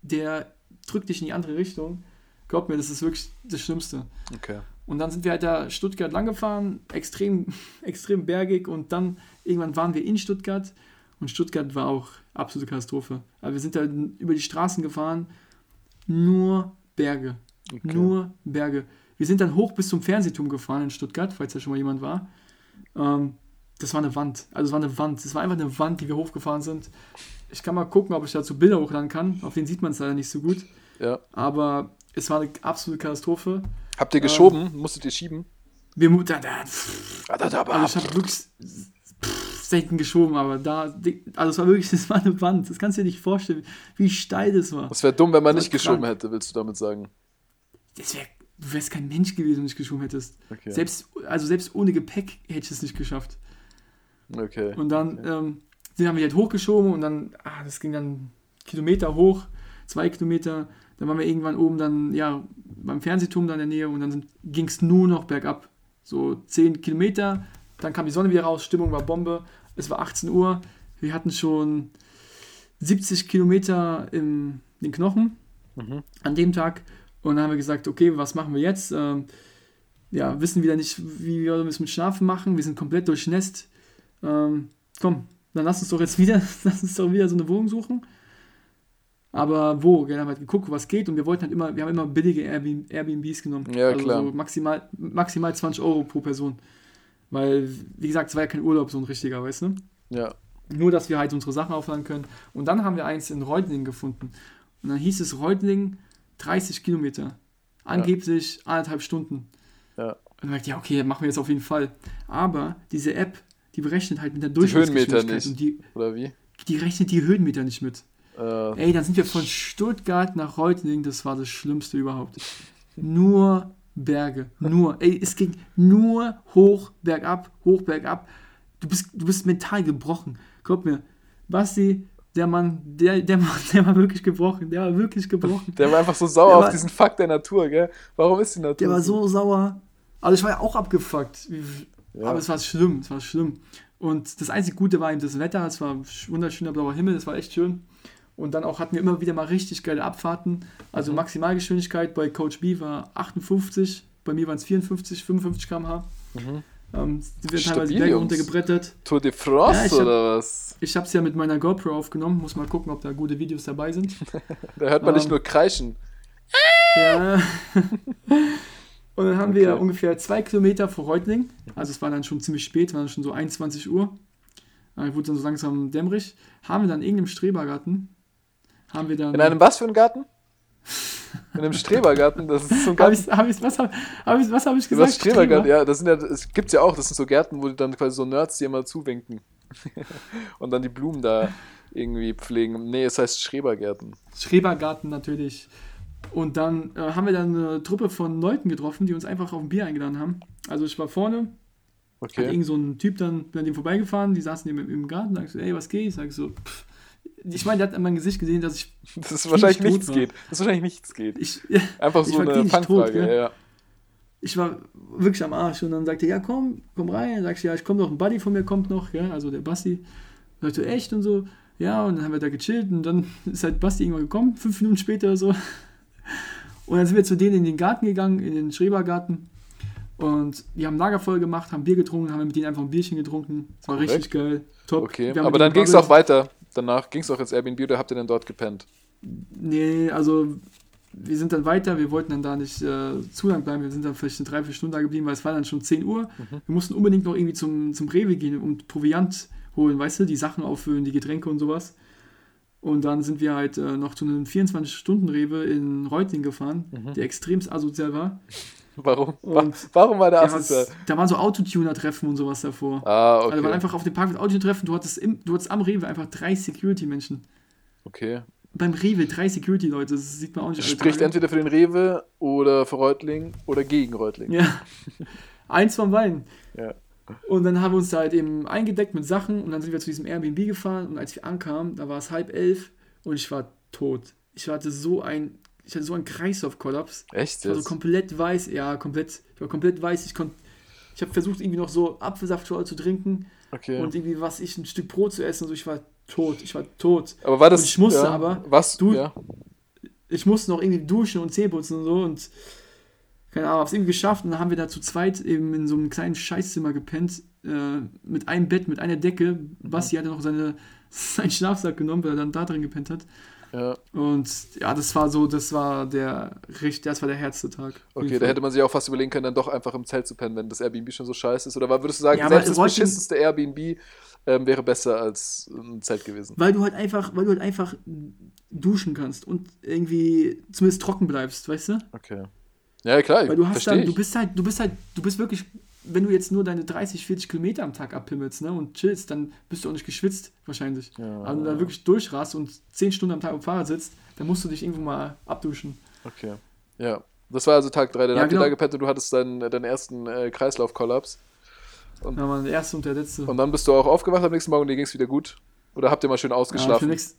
der drückt dich in die andere Richtung. Glaub mir, das ist wirklich das Schlimmste. Okay. Und dann sind wir halt da Stuttgart lang gefahren, extrem, extrem bergig und dann irgendwann waren wir in Stuttgart und Stuttgart war auch absolute Katastrophe. Aber wir sind da über die Straßen gefahren, nur Berge, okay. nur Berge. Wir sind dann hoch bis zum Fernsehturm gefahren in Stuttgart, falls da schon mal jemand war. Ähm, das war eine Wand, also es war eine Wand, es war einfach eine Wand, die wir hochgefahren sind. Ich kann mal gucken, ob ich dazu Bilder hochladen kann, auf denen sieht man es leider nicht so gut, Ja. aber es war eine absolute Katastrophe. Habt ihr geschoben? Musstet ihr schieben? Wir, da, da, da, da, Also ich habe wirklich pff, selten geschoben, aber da, also es war wirklich, das war eine Wand. Das kannst du dir nicht vorstellen, wie steil das war. Es wäre dumm, wenn man Das nicht geschoben krank. hätte, willst du damit sagen? Das wär, du wärst kein Mensch gewesen, wenn du nicht geschoben hättest. Okay. Selbst, also selbst ohne Gepäck hätte ich es nicht geschafft. Okay. Und dann ähm, den haben wir halt hochgeschoben und dann, ah, das ging dann Kilometer hoch, zwei Kilometer. Dann waren wir irgendwann oben dann, ja, beim Fernsehturm da in der Nähe und dann ging es nur noch bergab. So zehn Kilometer, dann kam die Sonne wieder raus, Stimmung war Bombe. Es war 18 Uhr, wir hatten schon 70 Kilometer in den Knochen Mhm. an dem Tag. Und dann haben wir gesagt, okay, was machen wir jetzt? Ähm, ja, wissen wieder nicht, wie wir das mit Schlafen machen. Wir sind komplett durchnässt. Ähm, komm, dann lass uns doch jetzt wieder, lass uns doch wieder so eine Wohnung suchen. Aber wo? Wir haben halt geguckt, was geht und wir wollten halt immer, wir haben immer billige Airbnb, Airbnbs genommen. Ja, also klar. So maximal, maximal 20 Euro pro Person. Weil, wie gesagt, es war ja kein Urlaub, so ein richtiger, weißt du? Ja. Nur, dass wir halt unsere Sachen aufladen können. Und dann haben wir eins in Reutlingen gefunden. Und dann hieß es Reutlingen 30 Kilometer. Angeblich anderthalb Stunden. Ja. Und dann ich, ja, okay, machen wir jetzt auf jeden Fall. Aber diese App, die berechnet halt mit der Die Höhenmeter Durchschnittsgeschwindigkeit. nicht. Und die, Oder wie? die rechnet die Höhenmeter nicht mit. Äh, Ey, dann sind wir von Stuttgart nach Reutlingen, das war das Schlimmste überhaupt. Nur Berge, nur. Ey, es ging nur hoch, bergab, hoch, bergab. Du bist, du bist mental gebrochen. Glaub mir, Basti, der Mann, der, der Mann, der war wirklich gebrochen, der war wirklich gebrochen. der war einfach so sauer Der auf war- diesen Fakt der Natur, gell? Warum ist die Natur? Der war so sauer. Also ich war ja auch abgefuckt. Ja. Aber es war schlimm, es war schlimm. Und das einzig Gute war eben das Wetter, es war wunderschöner blauer Himmel, es war echt schön. Und dann auch hatten wir immer wieder mal richtig geile Abfahrten. Also Mhm. Maximalgeschwindigkeit bei Coach B war 58, bei mir waren es 54, 55 km/h. Mhm. Ähm, sind wir Stabil, teilweise Jungs. runtergebrettert. Tour de France Ja, hab- oder was? Ich habe es ja mit meiner GoPro aufgenommen, muss mal gucken, ob da gute Videos dabei sind. Da hört man nicht Ähm, nur kreischen. Ja. Und dann haben wir Okay. ungefähr zwei Kilometer vor Reutling. Also es war dann schon ziemlich spät, war dann schon so 21 Uhr. Äh, wurde dann so langsam dämmerig. Haben wir dann in irgendeinem Strebergarten. Haben wir dann. In einem was für einen Garten? In einem Strebergarten? Das ist so ein Hab Garten. ich, hab ich, was habe hab ich, was hab ich gesagt? hast Strebergarten, Streber? ja, das sind ja, es gibt's ja auch, das sind so Gärten, wo dann quasi so Nerds dir mal zuwinken. Und dann die Blumen da irgendwie pflegen. Nee, es heißt Schrebergärten. Schrebergarten natürlich. Und dann äh, haben wir dann eine Truppe von Leuten getroffen, die uns einfach auf ein Bier eingeladen haben. Also ich war vorne, hat Okay. irgend so ein Typ dann bin an dem vorbeigefahren, die saßen im, im Garten, sag ich so, ey, was geht? Ich sag so, pff. Ich meine, der hat an meinem Gesicht gesehen, dass ich, Das ist wahrscheinlich nichts war. geht. Das ist wahrscheinlich nichts geht. ich, Einfach so war eine Fangfrage. gell? ja, ja. ich war wirklich am Arsch. Und dann sagte er, ja, komm, komm rein. Dann sagst du, ja, ich komme noch, ein Buddy von mir kommt noch, ja, also der Basti. Dann sagte, echt und so. Ja, und dann haben wir da gechillt und dann ist halt Basti irgendwann gekommen, fünf Minuten später oder so. Und dann sind wir zu denen in den Garten gegangen, in den Schrebergarten. Und die haben Lagerfeuer gemacht, haben Bier getrunken, haben mit denen einfach ein Bierchen getrunken. Das war Korrekt. richtig geil. Top. Okay, aber dann ging es auch weiter. Danach ging es auch ins Airbnb oder habt ihr dann dort gepennt? Nee, also wir sind dann weiter, wir wollten dann da nicht äh, zu lang bleiben, wir sind dann vielleicht eine drei, vier Stunden da geblieben, weil es war dann schon 10 Uhr. Mhm. Wir mussten unbedingt noch irgendwie zum, zum Rewe gehen und Proviant holen, weißt du, die Sachen auffüllen, die Getränke und sowas. Und dann sind wir halt äh, noch zu einem 24-Stunden-Rewe in Reutlingen gefahren, Mhm. der extremst asozial war. Warum? Und Warum war der Ja, was, da waren so Autotuner-Treffen und sowas davor. Ah, Also waren okay. einfach auf dem Parkplatz Autotuner-Treffen, du hattest, im, du hattest am Rewe einfach drei Security-Menschen. Okay. Beim Rewe drei Security-Leute, das sieht man auch nicht. Spricht entweder für den Rewe oder für Reutling oder gegen Reutling. Ja. Eins von beiden. Ja. Und dann haben wir uns da halt eben eingedeckt mit Sachen und dann sind wir zu diesem Airbnb gefahren und als wir ankamen, da war es halb elf und ich war tot. Ich hatte so ein, ich hatte so einen Kreislaufkollaps. Echt Ich war so komplett weiß, ja, komplett, ich war komplett weiß. Ich konnte, ich habe versucht irgendwie noch so Apfelsaft zu trinken Okay. und irgendwie was ich ein Stück Brot zu essen und so. Ich war tot, ich war tot. aber war das. und ich musste ja, aber- Was? du- ja. Ich musste noch irgendwie duschen und Zähne putzen und so und keine Ahnung, hab's irgendwie geschafft und dann haben wir da zu zweit eben in so einem kleinen Scheißzimmer gepennt, äh, mit einem Bett, mit einer Decke. Basti hatte noch seine, seinen Schlafsack genommen, weil er dann da drin gepennt hat. Ja. Und ja, das war so, das war der richtig, das war der härteste Tag. Okay, da hätte man sich auch fast überlegen können, dann doch einfach im Zelt zu pennen, wenn das Airbnb schon so scheiße ist. Oder würdest du sagen, Ja, selbst das beschissenste Airbnb ähm, wäre besser als ein Zelt gewesen? Weil du halt einfach, weil du halt einfach duschen kannst und irgendwie zumindest trocken bleibst, weißt du? Okay. Ja, klar, Weil du hast dann, ich. du bist halt, du bist halt, du bist wirklich, wenn du jetzt nur deine 30, 40 Kilometer am Tag abpimmelst, ne, und chillst, dann bist du auch nicht geschwitzt, wahrscheinlich. Ja. Aber wenn du da wirklich durchrast und 10 Stunden am Tag am Fahrrad sitzt, dann musst du dich irgendwo mal abduschen. Okay. Ja. Das war also Tag 3. Dann Ja, habt ihr genau. da gepennt und du hattest deinen, deinen ersten äh, Kreislaufkollaps. Ja, man, der erste und der letzte. Und dann bist du auch aufgewacht am nächsten Morgen und dir ging es wieder gut? Oder habt ihr mal schön ja, ausgeschlafen? nix,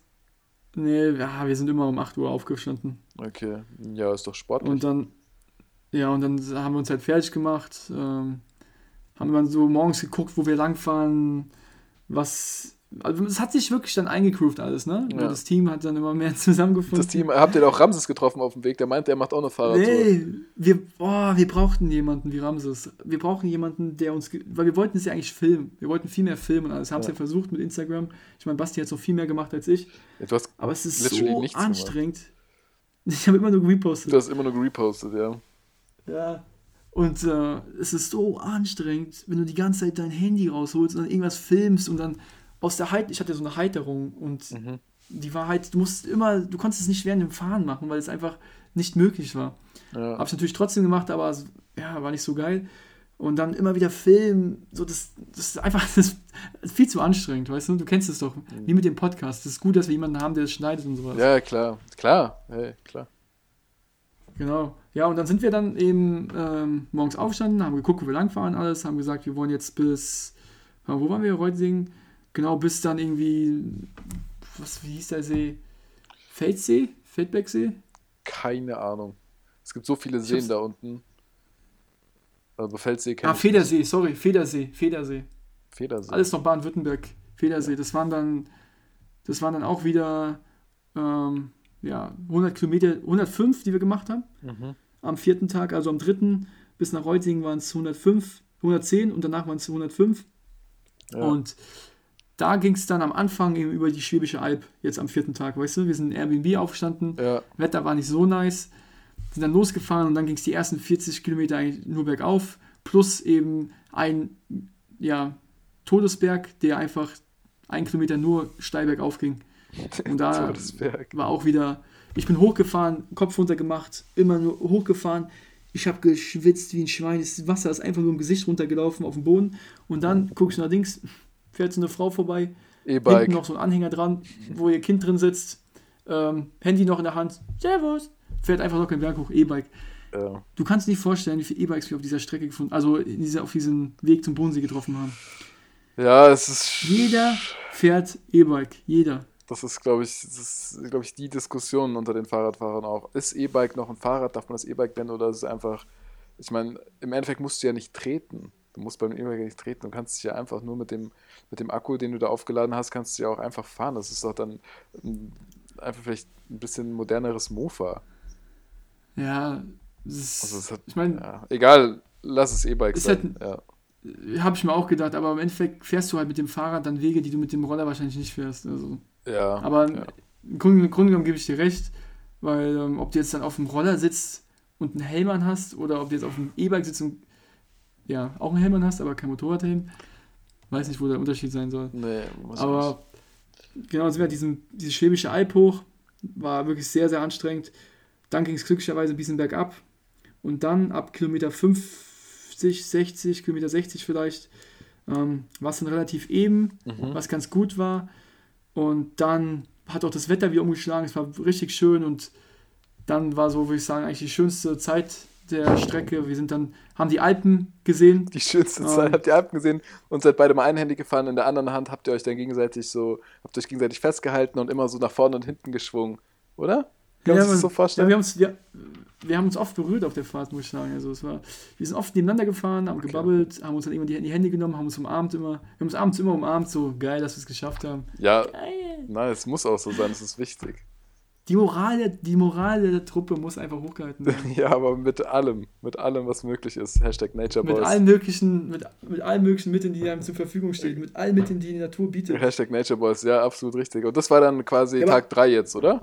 nee, ja, wir sind immer um 8 Uhr aufgestanden. okay. Ja, ist doch sportlich. Und dann, ja, und dann haben wir uns halt fertig gemacht, ähm, haben dann so morgens geguckt, wo wir langfahren, was, also es hat sich wirklich dann eingegroovt alles, ne? Ja. Das Team hat dann immer mehr zusammengefunden. das Team, habt ihr auch Ramses getroffen auf dem Weg? Der meint, er macht auch eine Fahrradtour. Nee, wir, boah, wir brauchten jemanden wie Ramses. Wir brauchen jemanden, der uns, weil wir wollten es ja eigentlich filmen. Wir wollten viel mehr filmen und alles. Haben es Ja. ja. versucht mit Instagram. Ich meine, Basti hat so viel mehr gemacht als ich. Ja, Du hast, Aber es ist so nichts gemacht. anstrengend. Ich habe immer nur repostet. du hast immer nur gerepostet, ja. Ja. Und äh, es ist so anstrengend, wenn du die ganze Zeit dein Handy rausholst und dann irgendwas filmst und dann aus der Halt, ich hatte so eine Heiterung und Mhm. die war halt, du musst immer, du konntest es nicht während dem Fahren machen, weil es einfach nicht möglich war. ja. Habe ich natürlich trotzdem gemacht, aber es, ja, war nicht so geil. Und dann immer wieder filmen, so das, das ist einfach das ist viel zu anstrengend, weißt du? Du kennst es doch, wie mit dem Podcast. Es ist gut, dass wir jemanden haben, der das schneidet und sowas. Ja, klar. Klar. Hey, klar. Genau. Ja, und dann sind wir dann eben ähm, morgens aufgestanden, haben geguckt, wo wir langfahren, alles, haben gesagt, wir wollen jetzt bis, ja, wo waren wir, Reutlingen? Genau, bis dann irgendwie, was, wie hieß der See? Feldsee? Feldbergsee? Keine Ahnung. Es gibt so viele Seen da unten. Also Feldsee kennt Ah, Federsee, sorry, Federsee, Federsee. Federsee. Alles noch Baden-Württemberg, Federsee. Das waren dann, das waren dann auch wieder, ähm, ja, 100 Kilometer, 105, die wir gemacht haben. Mhm. Am vierten Tag, also am dritten, bis nach Reutlingen waren es 105, 110 und danach waren es 105. Ja. Und da ging es dann am Anfang eben über die Schwäbische Alb, jetzt am vierten Tag, weißt du? Wir sind in Airbnb aufgestanden, ja. Wetter war nicht so nice, sind dann losgefahren und dann ging es die ersten 40 Kilometer eigentlich nur bergauf, plus eben ein, ja, Todesberg, der einfach ein Kilometer nur steil bergauf ging. Und da war auch wieder, ich bin hochgefahren, Kopf runter gemacht, immer nur hochgefahren. Ich habe geschwitzt wie ein Schwein. Das Wasser ist einfach nur im Gesicht runtergelaufen auf den Boden. Und dann guckst du nach links, fährt so eine Frau vorbei, hinten E-Bike. noch so ein Anhänger dran, wo ihr Kind drin sitzt, ähm, Handy noch in der Hand, Servus, fährt einfach noch den Berg hoch, E-Bike. Ja. Du kannst nicht vorstellen, wie viele E-Bikes wir auf dieser Strecke gefunden, also dieser, auf diesem Weg zum Bodensee getroffen haben. ja, es ist. Jeder fährt E-Bike, jeder. Das ist, glaube ich, das ist, glaube ich, die Diskussion unter den Fahrradfahrern auch. Ist E-Bike noch ein Fahrrad? Darf man das E-Bike nennen oder ist es einfach. Ich meine, im Endeffekt musst du ja nicht treten. Du musst beim E-Bike nicht treten. Du kannst dich ja einfach nur mit dem, mit dem Akku, den du da aufgeladen hast, kannst du ja auch einfach fahren. Das ist doch dann einfach vielleicht ein bisschen moderneres Mofa. Ja, das ist, Also es hat, ich meine, ja, egal, lass es E-Bike sein. halt ja. habe ich mir auch gedacht, aber im Endeffekt fährst du halt mit dem Fahrrad dann Wege, die du mit dem Roller wahrscheinlich nicht fährst. Also, ja, aber ja. im, Grunde, im Grunde genommen gebe ich dir recht, weil ähm, ob du jetzt dann auf dem Roller sitzt und einen Helm an hast oder ob du jetzt auf dem E-Bike sitzt und ja, auch einen Helm an hast, aber kein Motorradhelm, weiß nicht, wo der Unterschied sein soll. Nee, muss Aber genau, sind wir diesen, diese schwäbische Alb hoch, war wirklich sehr, sehr anstrengend. Dann ging es glücklicherweise ein bisschen bergab. Und dann ab Kilometer 50, 60, Kilometer 60 vielleicht, ähm, war es dann relativ eben, nicht. Mhm. was ganz gut war. Und dann hat auch das Wetter wieder umgeschlagen, es war richtig schön und dann war so, würde ich sagen, eigentlich die schönste Zeit der Strecke. Wir sind dann, haben die Alpen gesehen. Die schönste Ähm. Zeit. Habt ihr Alpen gesehen und seid beide mal einhändig gefahren. In der anderen Hand habt ihr euch dann gegenseitig so, habt euch gegenseitig festgehalten und immer so nach vorne und hinten geschwungen. Oder? Kann man sich das so Ja, vorstellen? wir, haben uns, wir, wir haben uns oft berührt auf der Fahrt, muss ich sagen. Also es war, wir sind oft nebeneinander gefahren, haben gebabbelt, haben uns dann immer die, die Hände genommen, haben uns umarmt immer. Wir haben uns abends immer umarmt, so geil, dass wir es geschafft haben. ja, Geil. nein, es muss auch so sein, es ist wichtig. Die Moral, der, die Moral der Truppe muss einfach hochgehalten werden. Ja, aber mit allem, mit allem, was möglich ist. Hashtag Nature mit Boys. allen möglichen, mit, mit allen möglichen Mitteln, die einem zur Verfügung stehen, mit allen Mitteln, die die Natur bietet. Hashtag Nature Boys, ja, absolut richtig. Und das war dann quasi Ja, Tag 3 jetzt, oder?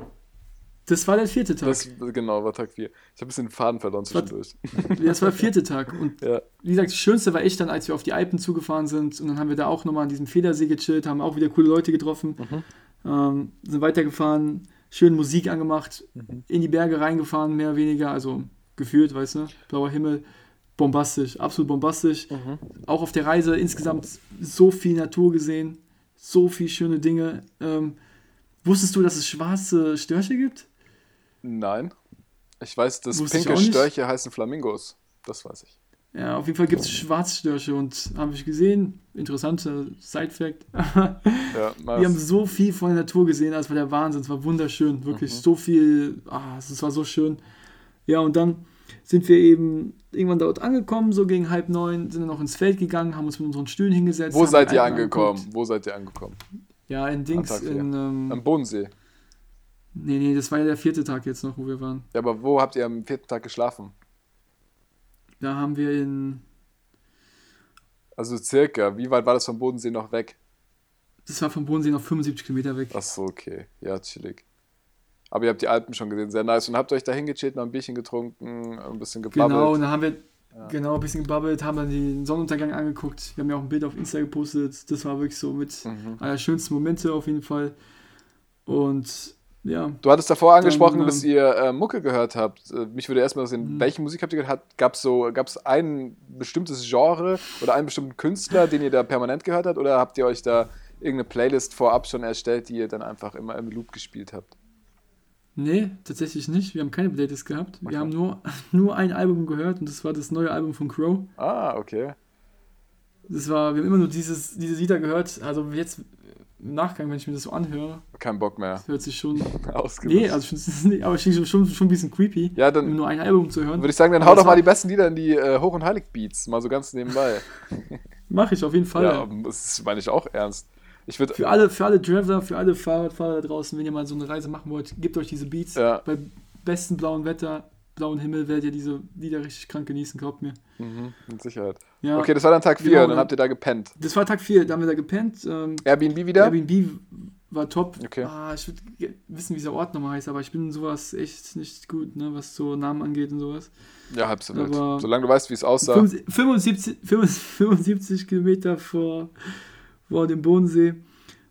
Das war der vierte Tag. Das, genau, war Tag 4. Ich habe ein bisschen den Faden verloren zwischendurch. Das war der vierte Tag. Und Ja. wie gesagt, das Schönste war ich dann, als wir auf die Alpen zugefahren sind. Und dann haben wir da auch nochmal an diesem Federsee gechillt, haben auch wieder coole Leute getroffen. Ähm, sind weitergefahren, schön Musik angemacht, in die Berge reingefahren, mehr oder weniger. Also gefühlt, weißt du, blauer Himmel. Bombastisch, absolut bombastisch. Auch auf der Reise insgesamt so viel Natur gesehen, so viel schöne Dinge. Ähm, wusstest du, dass es schwarze Störche gibt? Nein. Ich weiß, dass Wusste pinke. Störche heißen Flamingos. Das weiß ich. Ja, auf jeden Fall gibt es Schwarzstörche und habe ich gesehen. Interessanter Side-Fact. Ja, nice. Wir haben so viel von der Natur gesehen, das war der Wahnsinn, es war wunderschön, wirklich Mhm. so viel, ah, es war so schön. Ja, und dann sind wir eben irgendwann dort angekommen, so gegen halb neun, sind dann noch ins Feld gegangen, haben uns mit unseren Stühlen hingesetzt. Wo seid ihr angekommen? angeguckt. Wo seid ihr angekommen? Ja, in Dings, in, Am ähm, Bodensee. Nee, nee, das war ja der vierte Tag jetzt noch, wo wir waren. Ja, aber wo habt ihr am vierten Tag geschlafen? Da haben wir in, Also circa. Wie weit war das vom Bodensee noch weg? das war vom Bodensee noch 75 Kilometer weg. Ach so, okay. Ja, chillig. Aber ihr habt die Alpen schon gesehen, sehr nice. Und habt euch da hingechillt, noch ein Bierchen getrunken, ein bisschen gebabbelt. Genau, und dann haben wir genau ein bisschen gebabbelt, haben dann den Sonnenuntergang angeguckt. Wir haben ja auch ein Bild auf Insta gepostet. Das war wirklich so mit Mhm. einer der schönsten Momente auf jeden Fall. Und ja, Du hattest davor angesprochen, Dann, dass ähm, ihr äh, Mucke gehört habt. Äh, mich würde erstmal interessieren, Mhm. welche Musik habt ihr gehört? Gab es so, gab's ein bestimmtes Genre oder einen bestimmten Künstler, den ihr da permanent gehört habt? Oder habt ihr euch da irgendeine Playlist vorab schon erstellt, die ihr dann einfach immer im Loop gespielt habt? nee, tatsächlich nicht. Wir haben keine Playlist gehabt. Okay. Wir haben nur, nur ein Album gehört und das war das neue Album von Crow. Ah, okay. Das war, wir haben immer nur dieses, diese Lieder gehört. Also jetzt im Nachgang, wenn ich mir das so anhöre, Kein Bock mehr. hört sich schon. Ausgenutzt. Nee, also find's nicht, aber es schon, schon ein bisschen creepy, ja, dann nur ein Album zu hören. würde ich sagen, dann Aber hau das doch mal die besten Lieder in die äh, Hoch- und Heilig-Beats, mal so ganz nebenbei. Mache ich auf jeden Fall. ja, das meine ich auch ernst. Ich würde Für alle, für alle Driver, für alle Fahrradfahrer da draußen, wenn ihr mal so eine Reise machen wollt, gebt euch diese Beats. Ja. Bei bestem blauen Wetter, blauen Himmel werdet ihr diese Lieder richtig krank genießen, glaubt mir. Mhm, mit Sicherheit. Ja, Okay, das war dann Tag 4, Genau, dann habt ihr da gepennt. das war Tag 4, da haben wir da gepennt. Ähm, Airbnb wieder? Airbnb war top. Okay. Ah, ich würde wissen, wie dieser Ort nochmal heißt, aber ich bin sowas echt nicht gut, ne, was so Namen angeht und sowas. Ja, halb so wild. Solange du weißt, wie es aussah. 75, 75 Kilometer vor, vor dem Bodensee.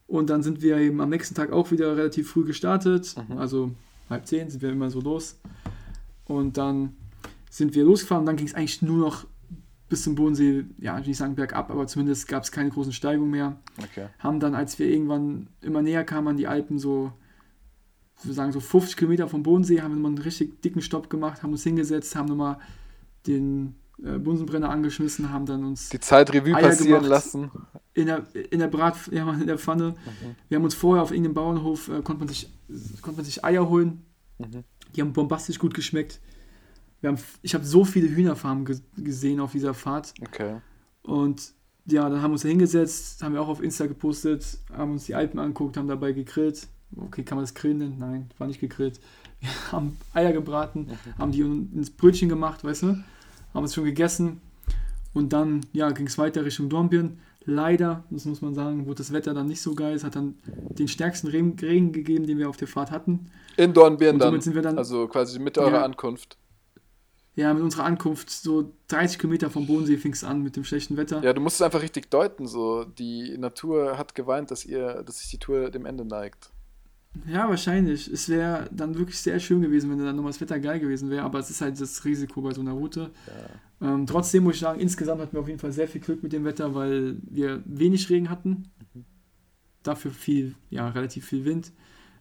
Und dann sind wir eben am nächsten Tag auch wieder relativ früh gestartet. Mhm. Also halb zehn sind wir immer so los. Und dann sind wir losgefahren. Und dann ging es eigentlich nur noch bis zum Bodensee, ja, ich will nicht sagen bergab, aber zumindest gab es keine großen Steigungen mehr. Okay. Haben dann, als wir irgendwann immer näher kamen an die Alpen, so, wir sagen so 50 Kilometer vom Bodensee, haben wir nochmal einen richtig dicken Stopp gemacht, haben uns hingesetzt, haben nochmal den äh, Bunsenbrenner angeschmissen, haben dann uns Die Zeit Revue passieren lassen. in der, in der Brat, ja, in der Pfanne. Mhm. Wir haben uns vorher auf irgendeinem Bauernhof, äh, konnte, man sich, konnte man sich Eier holen. Mhm. Die haben bombastisch gut geschmeckt. Haben, ich habe so viele Hühnerfarmen ge gesehen auf dieser Fahrt. Okay. Und ja, dann haben wir uns da hingesetzt, haben wir auch auf Insta gepostet, haben uns die Alpen angeguckt, haben dabei gegrillt. Okay, kann man das grillen nennen? Nein, war nicht gegrillt. Wir haben Eier gebraten, haben die ins Brötchen gemacht, weißt du? Haben es schon gegessen. Und dann, ja, ging es weiter Richtung Dornbirn. Leider, das muss man sagen, wurde das Wetter dann nicht so geil. Es hat dann den stärksten Regen, gegeben, den wir auf der Fahrt hatten. In Dornbirn dann. dann- Also quasi mit eurer Ja. Ankunft. Ja, mit unserer Ankunft, so 30 Kilometer vom Bodensee fing es an mit dem schlechten Wetter. Ja, du musst es einfach richtig deuten. So, die Natur hat geweint, dass ihr, dass sich die Tour dem Ende neigt. Ja, wahrscheinlich. Es wäre dann wirklich sehr schön gewesen, wenn dann nochmal das Wetter geil gewesen wäre, aber es ist halt das Risiko bei so einer Route. Ähm, trotzdem muss ich sagen, insgesamt hatten wir auf jeden Fall sehr viel Glück mit dem Wetter, weil wir wenig Regen hatten. Dafür viel, ja, relativ viel Wind.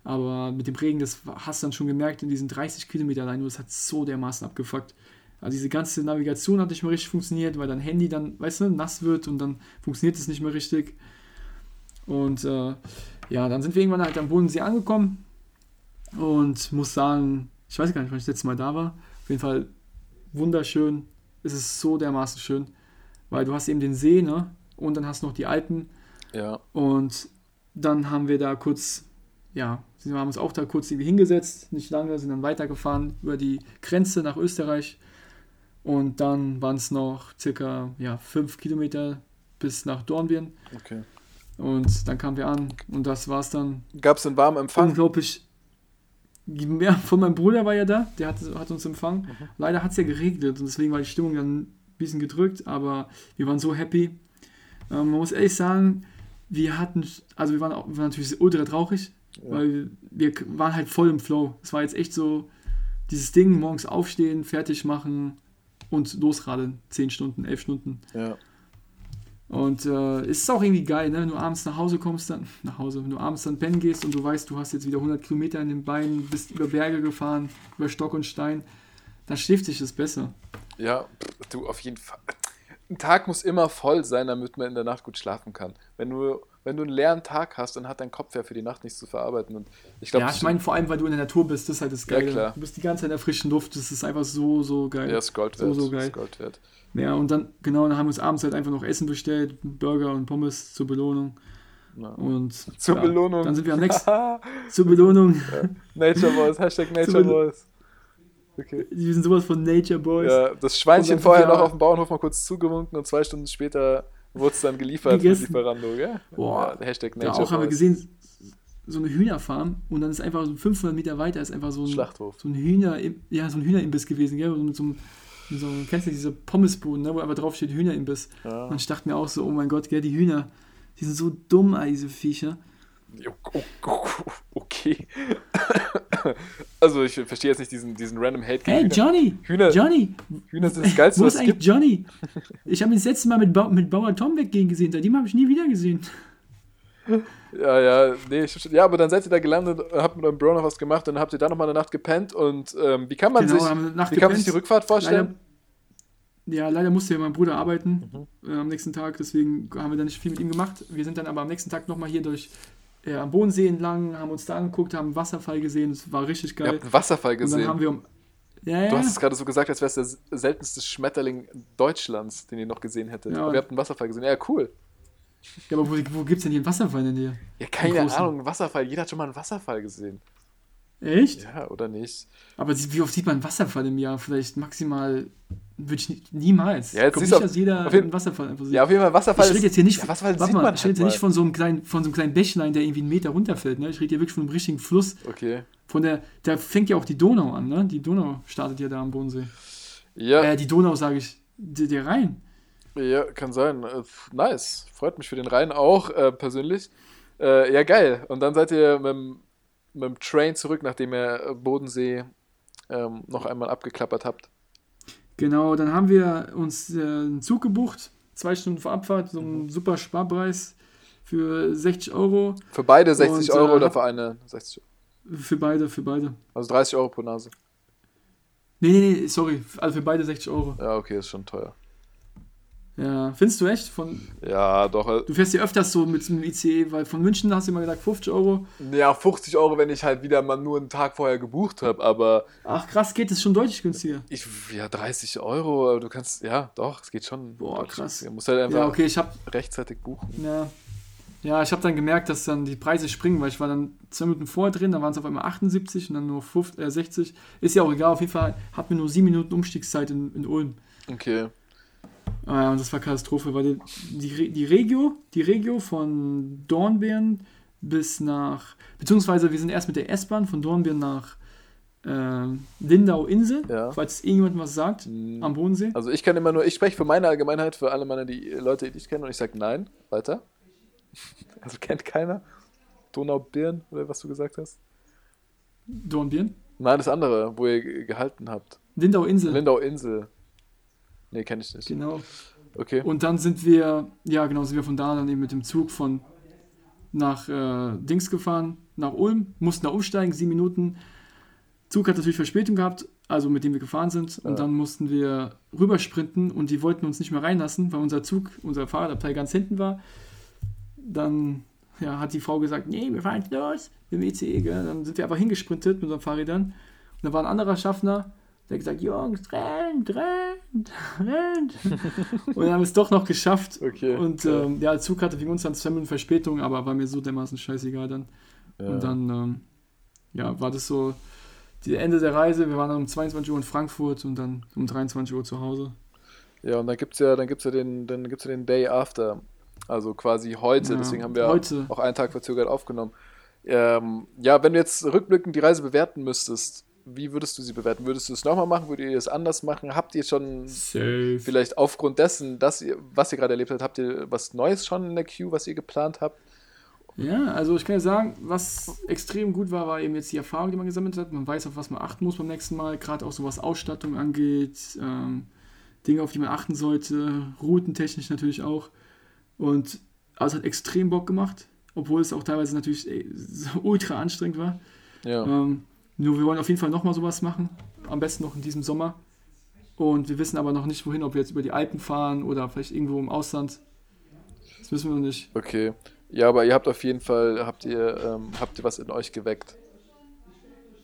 Aber mit dem Regen, das hast du dann schon gemerkt, in diesen 30 Kilometer allein, nur das hat so dermaßen abgefuckt. Also diese ganze Navigation hat nicht mehr richtig funktioniert, weil dein Handy dann, weißt du, nass wird und dann funktioniert es nicht mehr richtig. Und äh, ja, dann sind wir irgendwann halt am Bodensee angekommen und muss sagen, ich weiß gar nicht, wann ich das letzte Mal da war. Auf jeden Fall wunderschön. Es ist so dermaßen schön, weil du hast eben den See, ne? Und dann hast du noch die Alpen. Ja. Und dann haben wir da kurz, ja, wir haben uns auch da kurz irgendwie hingesetzt, nicht lange, sind dann weitergefahren über die Grenze nach Österreich. Und dann waren es noch circa ja, fünf Kilometer bis nach Dornbirn. Okay. Und dann kamen wir an und das war's dann. Gab es einen warmen Empfang? Unglaublich. Ja, von meinem Bruder war ja da, der hat, hat uns empfangen. Mhm. Leider hat es ja geregnet und deswegen war die Stimmung dann ein bisschen gedrückt, aber wir waren so happy. Ähm, man muss ehrlich sagen, wir hatten, also wir waren, auch, wir waren natürlich ultra traurig, Ja. weil wir waren halt voll im Flow. Es war jetzt echt so dieses Ding, morgens aufstehen, fertig machen und losradeln. Zehn Stunden, elf Stunden. Ja. Und äh, es ist auch irgendwie geil, ne? wenn du abends nach Hause kommst, dann nach Hause, wenn du abends dann pennen gehst und du weißt, du hast jetzt wieder 100 Kilometer in den Beinen, bist über Berge gefahren, über Stock und Stein, dann schläft sich das besser. Ja, du auf jeden Fall. Ein Tag muss immer voll sein, damit man in der Nacht gut schlafen kann. Wenn du, wenn du einen leeren Tag hast, dann hat dein Kopf ja für die Nacht nichts zu verarbeiten. Und ich glaube, ja, ich meine vor allem, weil du in der Natur bist, das ist halt das Geile. klar. Du bist die ganze Zeit in der frischen Luft, das ist einfach so, so geil. ja, ist Gold so, wert. so geil. Ist Gold wert. Ja, und dann, genau, dann haben wir uns abends halt einfach noch Essen bestellt, Burger und Pommes zur Belohnung. Ja. Und Zur ja, Belohnung. Dann sind wir am nächsten, zur Belohnung. Nature Boys, Hashtag Nature Boys. Okay. Wir sind sowas von Nature Boys. Ja, das Schweinchen vorher noch auf dem Bauernhof mal kurz zugewunken und zwei Stunden später wurde es dann geliefert von. Lieferando, gell? Boah, ja, Hashtag Da Nature auch haben wir gesehen, so eine Hühnerfarm und dann ist einfach so 500 Meter weiter ist einfach so ein, Schlachthof. so ein Hühner, ja, so ein Hühnerimbiss gewesen, gell? So mit so einem, mit so einem, kennst du diese Pommesbuden, ne? wo einfach drauf steht Hühnerimbiss. Ja. Und ich dachte mir auch so, oh mein Gott, gell, die Hühner, die sind so dumm, all diese Viecher. Oh, oh, Okay. Also ich verstehe jetzt nicht diesen, diesen random Hate gegen Hey, Hühner. Johnny! Hühner- Johnny! Hühner sind das Geilste, Wo was ist es gibt. eigentlich Johnny? Ich habe ihn das letzte Mal mit, ba mit Bauer Tom weggehen gesehen, seitdem habe ich nie wieder gesehen. Ja, ja, nee, ja, aber dann seid ihr da gelandet, habt mit eurem Bro noch was gemacht, dann habt ihr da nochmal eine Nacht gepennt und ähm, wie kann man Genau, sich, wie kann man sich die. Rückfahrt vorstellen? Leider, ja, leider musste ja mein Bruder arbeiten Mhm. äh, am nächsten Tag, deswegen haben wir dann nicht viel mit ihm gemacht. Wir sind dann aber am nächsten Tag nochmal hier durch äh, am Bodensee entlang, haben uns da angeguckt, haben einen Wasserfall gesehen, das war richtig Ihr geil. habt einen Wasserfall Und dann gesehen. haben wir um. Ja, ja. Du hast es gerade so gesagt, als wäre es der seltenste Schmetterling Deutschlands, den ihr noch gesehen hättet. Ja. Aber ihr habt einen Wasserfall gesehen. Ja, cool. ja, aber wo, wo gibt es denn hier einen Wasserfall in der Nähe? Ja, keine. Ahnung, ein Wasserfall. Jeder hat schon mal einen Wasserfall gesehen. Echt? Ja, oder nicht? Aber wie oft sieht man einen Wasserfall im Jahr? Vielleicht maximal, würde ich nie, niemals. Ja, jetzt Kommt nicht, auf- dass jeder auf jeden- einen Wasserfall einfach sieht. Ja, auf jeden Fall, Wasserfall ich rede jetzt hier nicht, Ja, Wasserfall warte mal, man ich halt rede jetzt mal. nicht von so, einem kleinen, von so einem kleinen Bächlein, der irgendwie einen Meter runterfällt. Ne? Ich rede hier wirklich von einem richtigen Fluss. Okay. Von der, da fängt ja auch die Donau an, ne? Die Donau startet ja da am Bodensee. Ja, Äh, die Donau, sage ich. Der, der Rhein. ja, kann sein. Äh, nice. Freut mich für den Rhein auch, äh, persönlich. Äh, ja, geil. Und dann seid ihr mit dem, mit dem Train zurück, nachdem ihr Bodensee ähm, noch einmal abgeklappert habt. Genau, dann haben wir uns äh, einen Zug gebucht. Zwei Stunden vor Abfahrt, so Mhm. ein super Sparpreis für 60 Euro. Für beide 60 Und, Euro äh, oder für eine 60 Euro? Für beide, für beide. Also 30 Euro pro Nase. Nee, nee, nee, sorry. Also für beide 60 Euro. Ja, okay, ist schon teuer. Ja, findest du echt? Von, Ja, doch. äh, du fährst ja öfters so mit dem ICE, weil von München hast du immer gesagt 50 Euro. Ja, 50 Euro, wenn ich halt wieder mal nur einen Tag vorher gebucht habe, aber Ach krass, geht es schon deutlich günstiger. ich, ja, 30 Euro, aber du kannst, ja, doch, es geht schon. Boah, krass. Du musst halt einfach Ja, okay, ich habe rechtzeitig buchen. ja, ja, ich habe dann gemerkt, dass dann die Preise springen, weil ich war dann zwei Minuten vorher drin, dann waren es auf einmal 78 und dann nur 50, äh, 60. Ist ja auch egal, auf jeden Fall hatten wir nur sieben Minuten Umstiegszeit in, in Ulm. Okay. Ja, und das war Katastrophe, weil die, die, die Regio, die Regio von Dornbirn bis nach, beziehungsweise wir sind erst mit der S-Bahn von Dornbirn nach äh, Lindau-Insel, Ja. falls irgendjemand was sagt, Hm. am Bodensee. Also ich kann immer nur, ich spreche für meine Allgemeinheit, für alle meine die Leute, die ich kenne, und ich sage nein. Weiter. Also kennt keiner. Donaubirn, oder was du gesagt hast? Dornbirn? Nein, das andere, wo ihr ge- gehalten habt. Lindau-Insel. Lindau-Insel. Nee, kenne ich nicht. Genau. Okay. Und dann sind wir, ja genau, sind wir von da dann eben mit dem Zug von nach äh, Dings gefahren, nach Ulm, mussten da umsteigen, sieben Minuten. Zug hat natürlich Verspätung gehabt also mit dem wir gefahren sind. Und Ja. dann mussten wir rübersprinten und die wollten uns nicht mehr reinlassen, weil unser Zug, unser Fahrradabteil ganz hinten war. Dann ja, hat die Frau gesagt, nee, wir fahren los dem ECE. Gell? Dann sind wir einfach hingesprintet mit unseren Fahrrädern. Und da war ein anderer Schaffner, der hat gesagt, Jungs, rennt, rennt, rennt. und dann haben es doch noch geschafft. Okay. Und Ja. ähm, ja, der Zug hatte wegen uns dann zwei Minuten Verspätung, aber war mir so dermaßen scheißegal dann. Ja. Und dann ähm, ja, war das so die Ende der Reise. Wir waren dann um 22 Uhr in Frankfurt und dann um 23 Uhr zu Hause. Ja, und dann gibt's ja, dann gibt's ja den, dann gibt's ja den Day After. Also quasi heute, Ja, deswegen haben wir heute. auch einen Tag verzögert aufgenommen. Ähm, ja, wenn du jetzt rückblickend die Reise bewerten müsstest, wie würdest du sie bewerten? Würdest du es nochmal machen? Würdet ihr es anders machen? Habt ihr schon Safe. vielleicht aufgrund dessen, dass ihr, was ihr gerade erlebt habt, habt ihr was Neues schon in der Queue, was ihr geplant habt? Ja, also ich kann ja sagen, was extrem gut war, war eben jetzt die Erfahrung, die man gesammelt hat. Man weiß, auf was man achten muss beim nächsten Mal, gerade auch so was Ausstattung angeht, ähm, Dinge, auf die man achten sollte, routentechnisch natürlich auch. Und also es hat extrem Bock gemacht, obwohl es auch teilweise natürlich ey, so ultra anstrengend war. Ja. Ähm, nur wir wollen auf jeden Fall nochmal sowas machen, am besten noch in diesem Sommer. Und wir wissen aber noch nicht, wohin, ob wir jetzt über die Alpen fahren oder vielleicht irgendwo im Ausland. Das wissen wir noch nicht. Okay. Ja, aber ihr habt auf jeden Fall, habt ihr, ähm, habt ihr was in euch geweckt.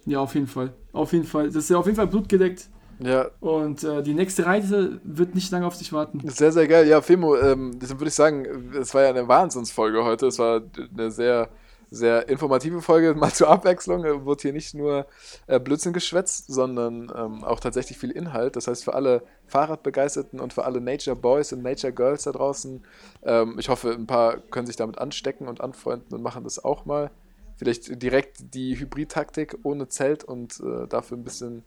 Ja, auf jeden Fall. Auf jeden Fall. Das ist ja auf jeden Fall blutgedeckt. Ja, Und äh, die nächste Reise wird nicht lange auf sich warten. Sehr, sehr geil. Ja, Femo, ähm, deswegen würde ich sagen, es war ja eine Wahnsinnsfolge heute. Es war eine sehr, sehr informative Folge, mal zur Abwechslung. Äh, Wurde hier nicht nur äh, Blödsinn geschwätzt, sondern ähm, auch tatsächlich viel Inhalt. Das heißt, für alle Fahrradbegeisterten und für alle Nature Boys und Nature Girls da draußen, ähm, ich hoffe, ein paar können sich damit anstecken und anfreunden und machen das auch mal. Vielleicht direkt die Hybrid-Taktik ohne Zelt und äh, dafür ein bisschen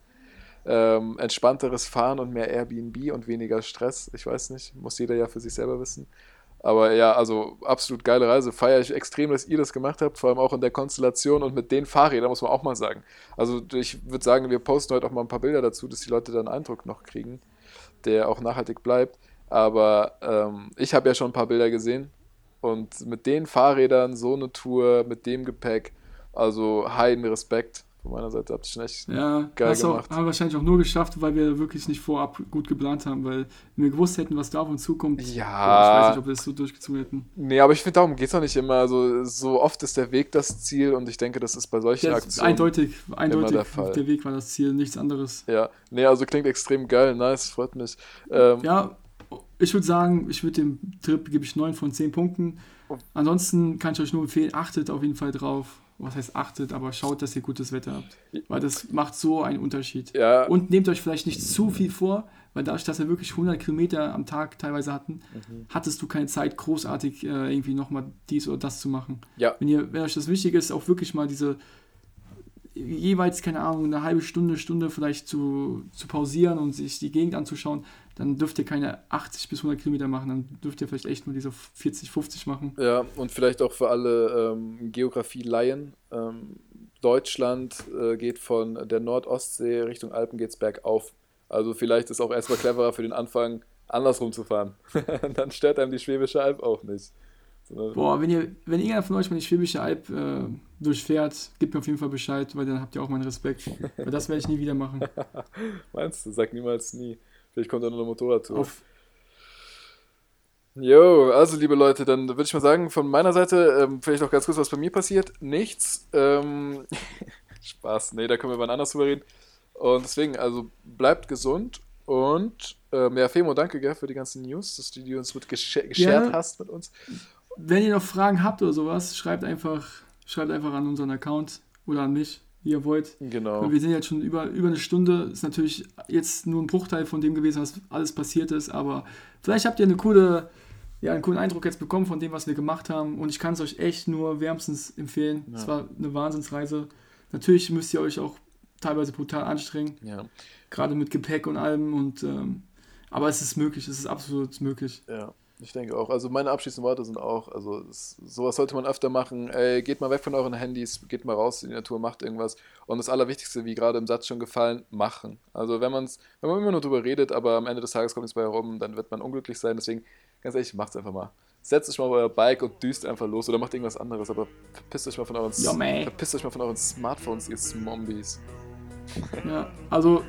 ähm, entspannteres Fahren und mehr Airbnb und weniger Stress. Ich weiß nicht, muss jeder ja für sich selber wissen. Aber ja, also absolut geile Reise. Feiere ich extrem, dass ihr das gemacht habt, vor allem auch in der Konstellation und mit den Fahrrädern, muss man auch mal sagen. Also ich würde sagen, wir posten heute auch mal ein paar Bilder dazu, dass die Leute dann einen Eindruck noch kriegen, der auch nachhaltig bleibt. Aber ähm, ich habe ja schon ein paar Bilder gesehen und mit den Fahrrädern so eine Tour, mit dem Gepäck, also heiden Respekt von meiner Seite, habt ihr schon echt Ja, Geil das auch, gemacht. haben wir wahrscheinlich auch nur geschafft, weil wir wirklich nicht vorab gut geplant haben, weil wenn wir gewusst hätten, was da auf uns zukommt, Ja. ich weiß nicht, ob wir es so durchgezogen hätten. Nee, aber ich finde, darum geht es doch nicht immer. Also, so oft ist der Weg das Ziel und ich denke, das ist bei solchen ist Aktionen. eindeutig, eindeutig, der der, Fall. Weg war das Ziel, nichts anderes. Ja, nee, also klingt extrem geil, nice, freut mich. Ähm, Ja, ich würde sagen, ich würde dem Trip gebe ich 9 von 10 Punkten. Ansonsten kann ich euch nur empfehlen, achtet auf jeden Fall drauf. Was heißt achtet, aber schaut, dass ihr gutes Wetter habt. Weil das macht so einen Unterschied. ja, Und nehmt euch vielleicht nicht zu viel vor, weil dadurch, dass wir wirklich 100 Kilometer am Tag teilweise hatten, Mhm. hattest du keine Zeit, großartig äh, irgendwie nochmal dies oder das zu machen. ja, Wenn, ihr, wenn euch das wichtig ist, auch wirklich mal diese jeweils, keine Ahnung, eine halbe Stunde, Stunde vielleicht zu, zu pausieren und sich die Gegend anzuschauen, dann dürft ihr keine 80 bis 100 Kilometer machen, dann dürft ihr vielleicht echt nur diese 40, 50 machen. ja, und vielleicht auch für alle ähm, Geografie-Laien. Ähm, Deutschland äh, geht von der Nordostsee Richtung Alpen geht's bergauf. Also vielleicht ist auch erstmal cleverer für den Anfang, andersrum zu fahren. Dann stört einem die Schwäbische Alb auch nicht. Sondern- Boah, wenn ihr, wenn irgendeiner von euch mal die Schwäbische Alb äh, durchfährt, gebt mir auf jeden Fall Bescheid, weil dann habt ihr auch meinen Respekt. Weil das werde ich nie wieder machen. Meinst du? Sag niemals nie. Vielleicht kommt da noch eine Motorradtour. Auf, Jo, also liebe Leute, dann würde ich mal sagen, von meiner Seite, ähm, vielleicht noch ganz kurz, was bei mir passiert. Nichts. Ähm, Spaß, nee, da können wir wann anders drüber reden. Und deswegen, also bleibt gesund und ähm, ja, Femo, danke gell, für die ganzen News, dass du die uns mit gesha- geshared hast mit uns. wenn ihr noch Fragen habt oder sowas, schreibt einfach, schreibt einfach an unseren Account oder an mich, wie ihr wollt. Genau. Wir sind jetzt schon über, über eine Stunde. Ist natürlich jetzt nur ein Bruchteil von dem gewesen, was alles passiert ist, aber vielleicht habt ihr eine coole, ja, einen coolen Eindruck jetzt bekommen von dem, was wir gemacht haben. Und ich kann es euch echt nur wärmstens empfehlen. Es Ja. war eine Wahnsinnsreise. Natürlich müsst ihr euch auch teilweise brutal anstrengen, Ja, gerade mit Gepäck und allem. Und ähm, aber es ist möglich, es ist absolut möglich. ja. Ich denke auch. Also meine abschließenden Worte sind auch, also es, sowas sollte man öfter machen. Ey, geht mal weg von euren Handys, geht mal raus in die Natur, macht irgendwas. Und das Allerwichtigste, wie gerade im Satz schon gefallen, machen. Also wenn man's, wenn man immer nur drüber redet, aber am Ende des Tages kommt nichts bei herum, dann wird man unglücklich sein. Deswegen, ganz ehrlich, macht's einfach mal. Setzt euch mal auf euer Bike und düst einfach los oder macht irgendwas anderes, aber verpisst euch mal von euren, Ja, verpisst euch mal von euren Smartphones, ihr Zombies. Ja, also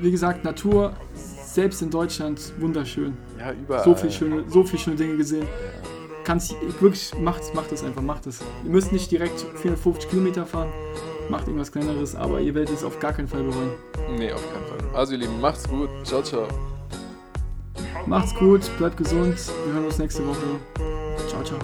wie gesagt, Natur, selbst in Deutschland, wunderschön. Ja, überall. So viel schöne, so viel schöne Dinge gesehen. Kannst wirklich, macht, macht das einfach, macht das. Ihr müsst nicht direkt 450 Kilometer fahren, macht irgendwas kleineres, aber ihr werdet es auf gar keinen Fall bereuen. Nee, auf keinen Fall. Also, ihr Lieben, macht's gut. Ciao, ciao. Macht's gut, bleibt gesund, wir hören uns nächste Woche. Ciao, ciao.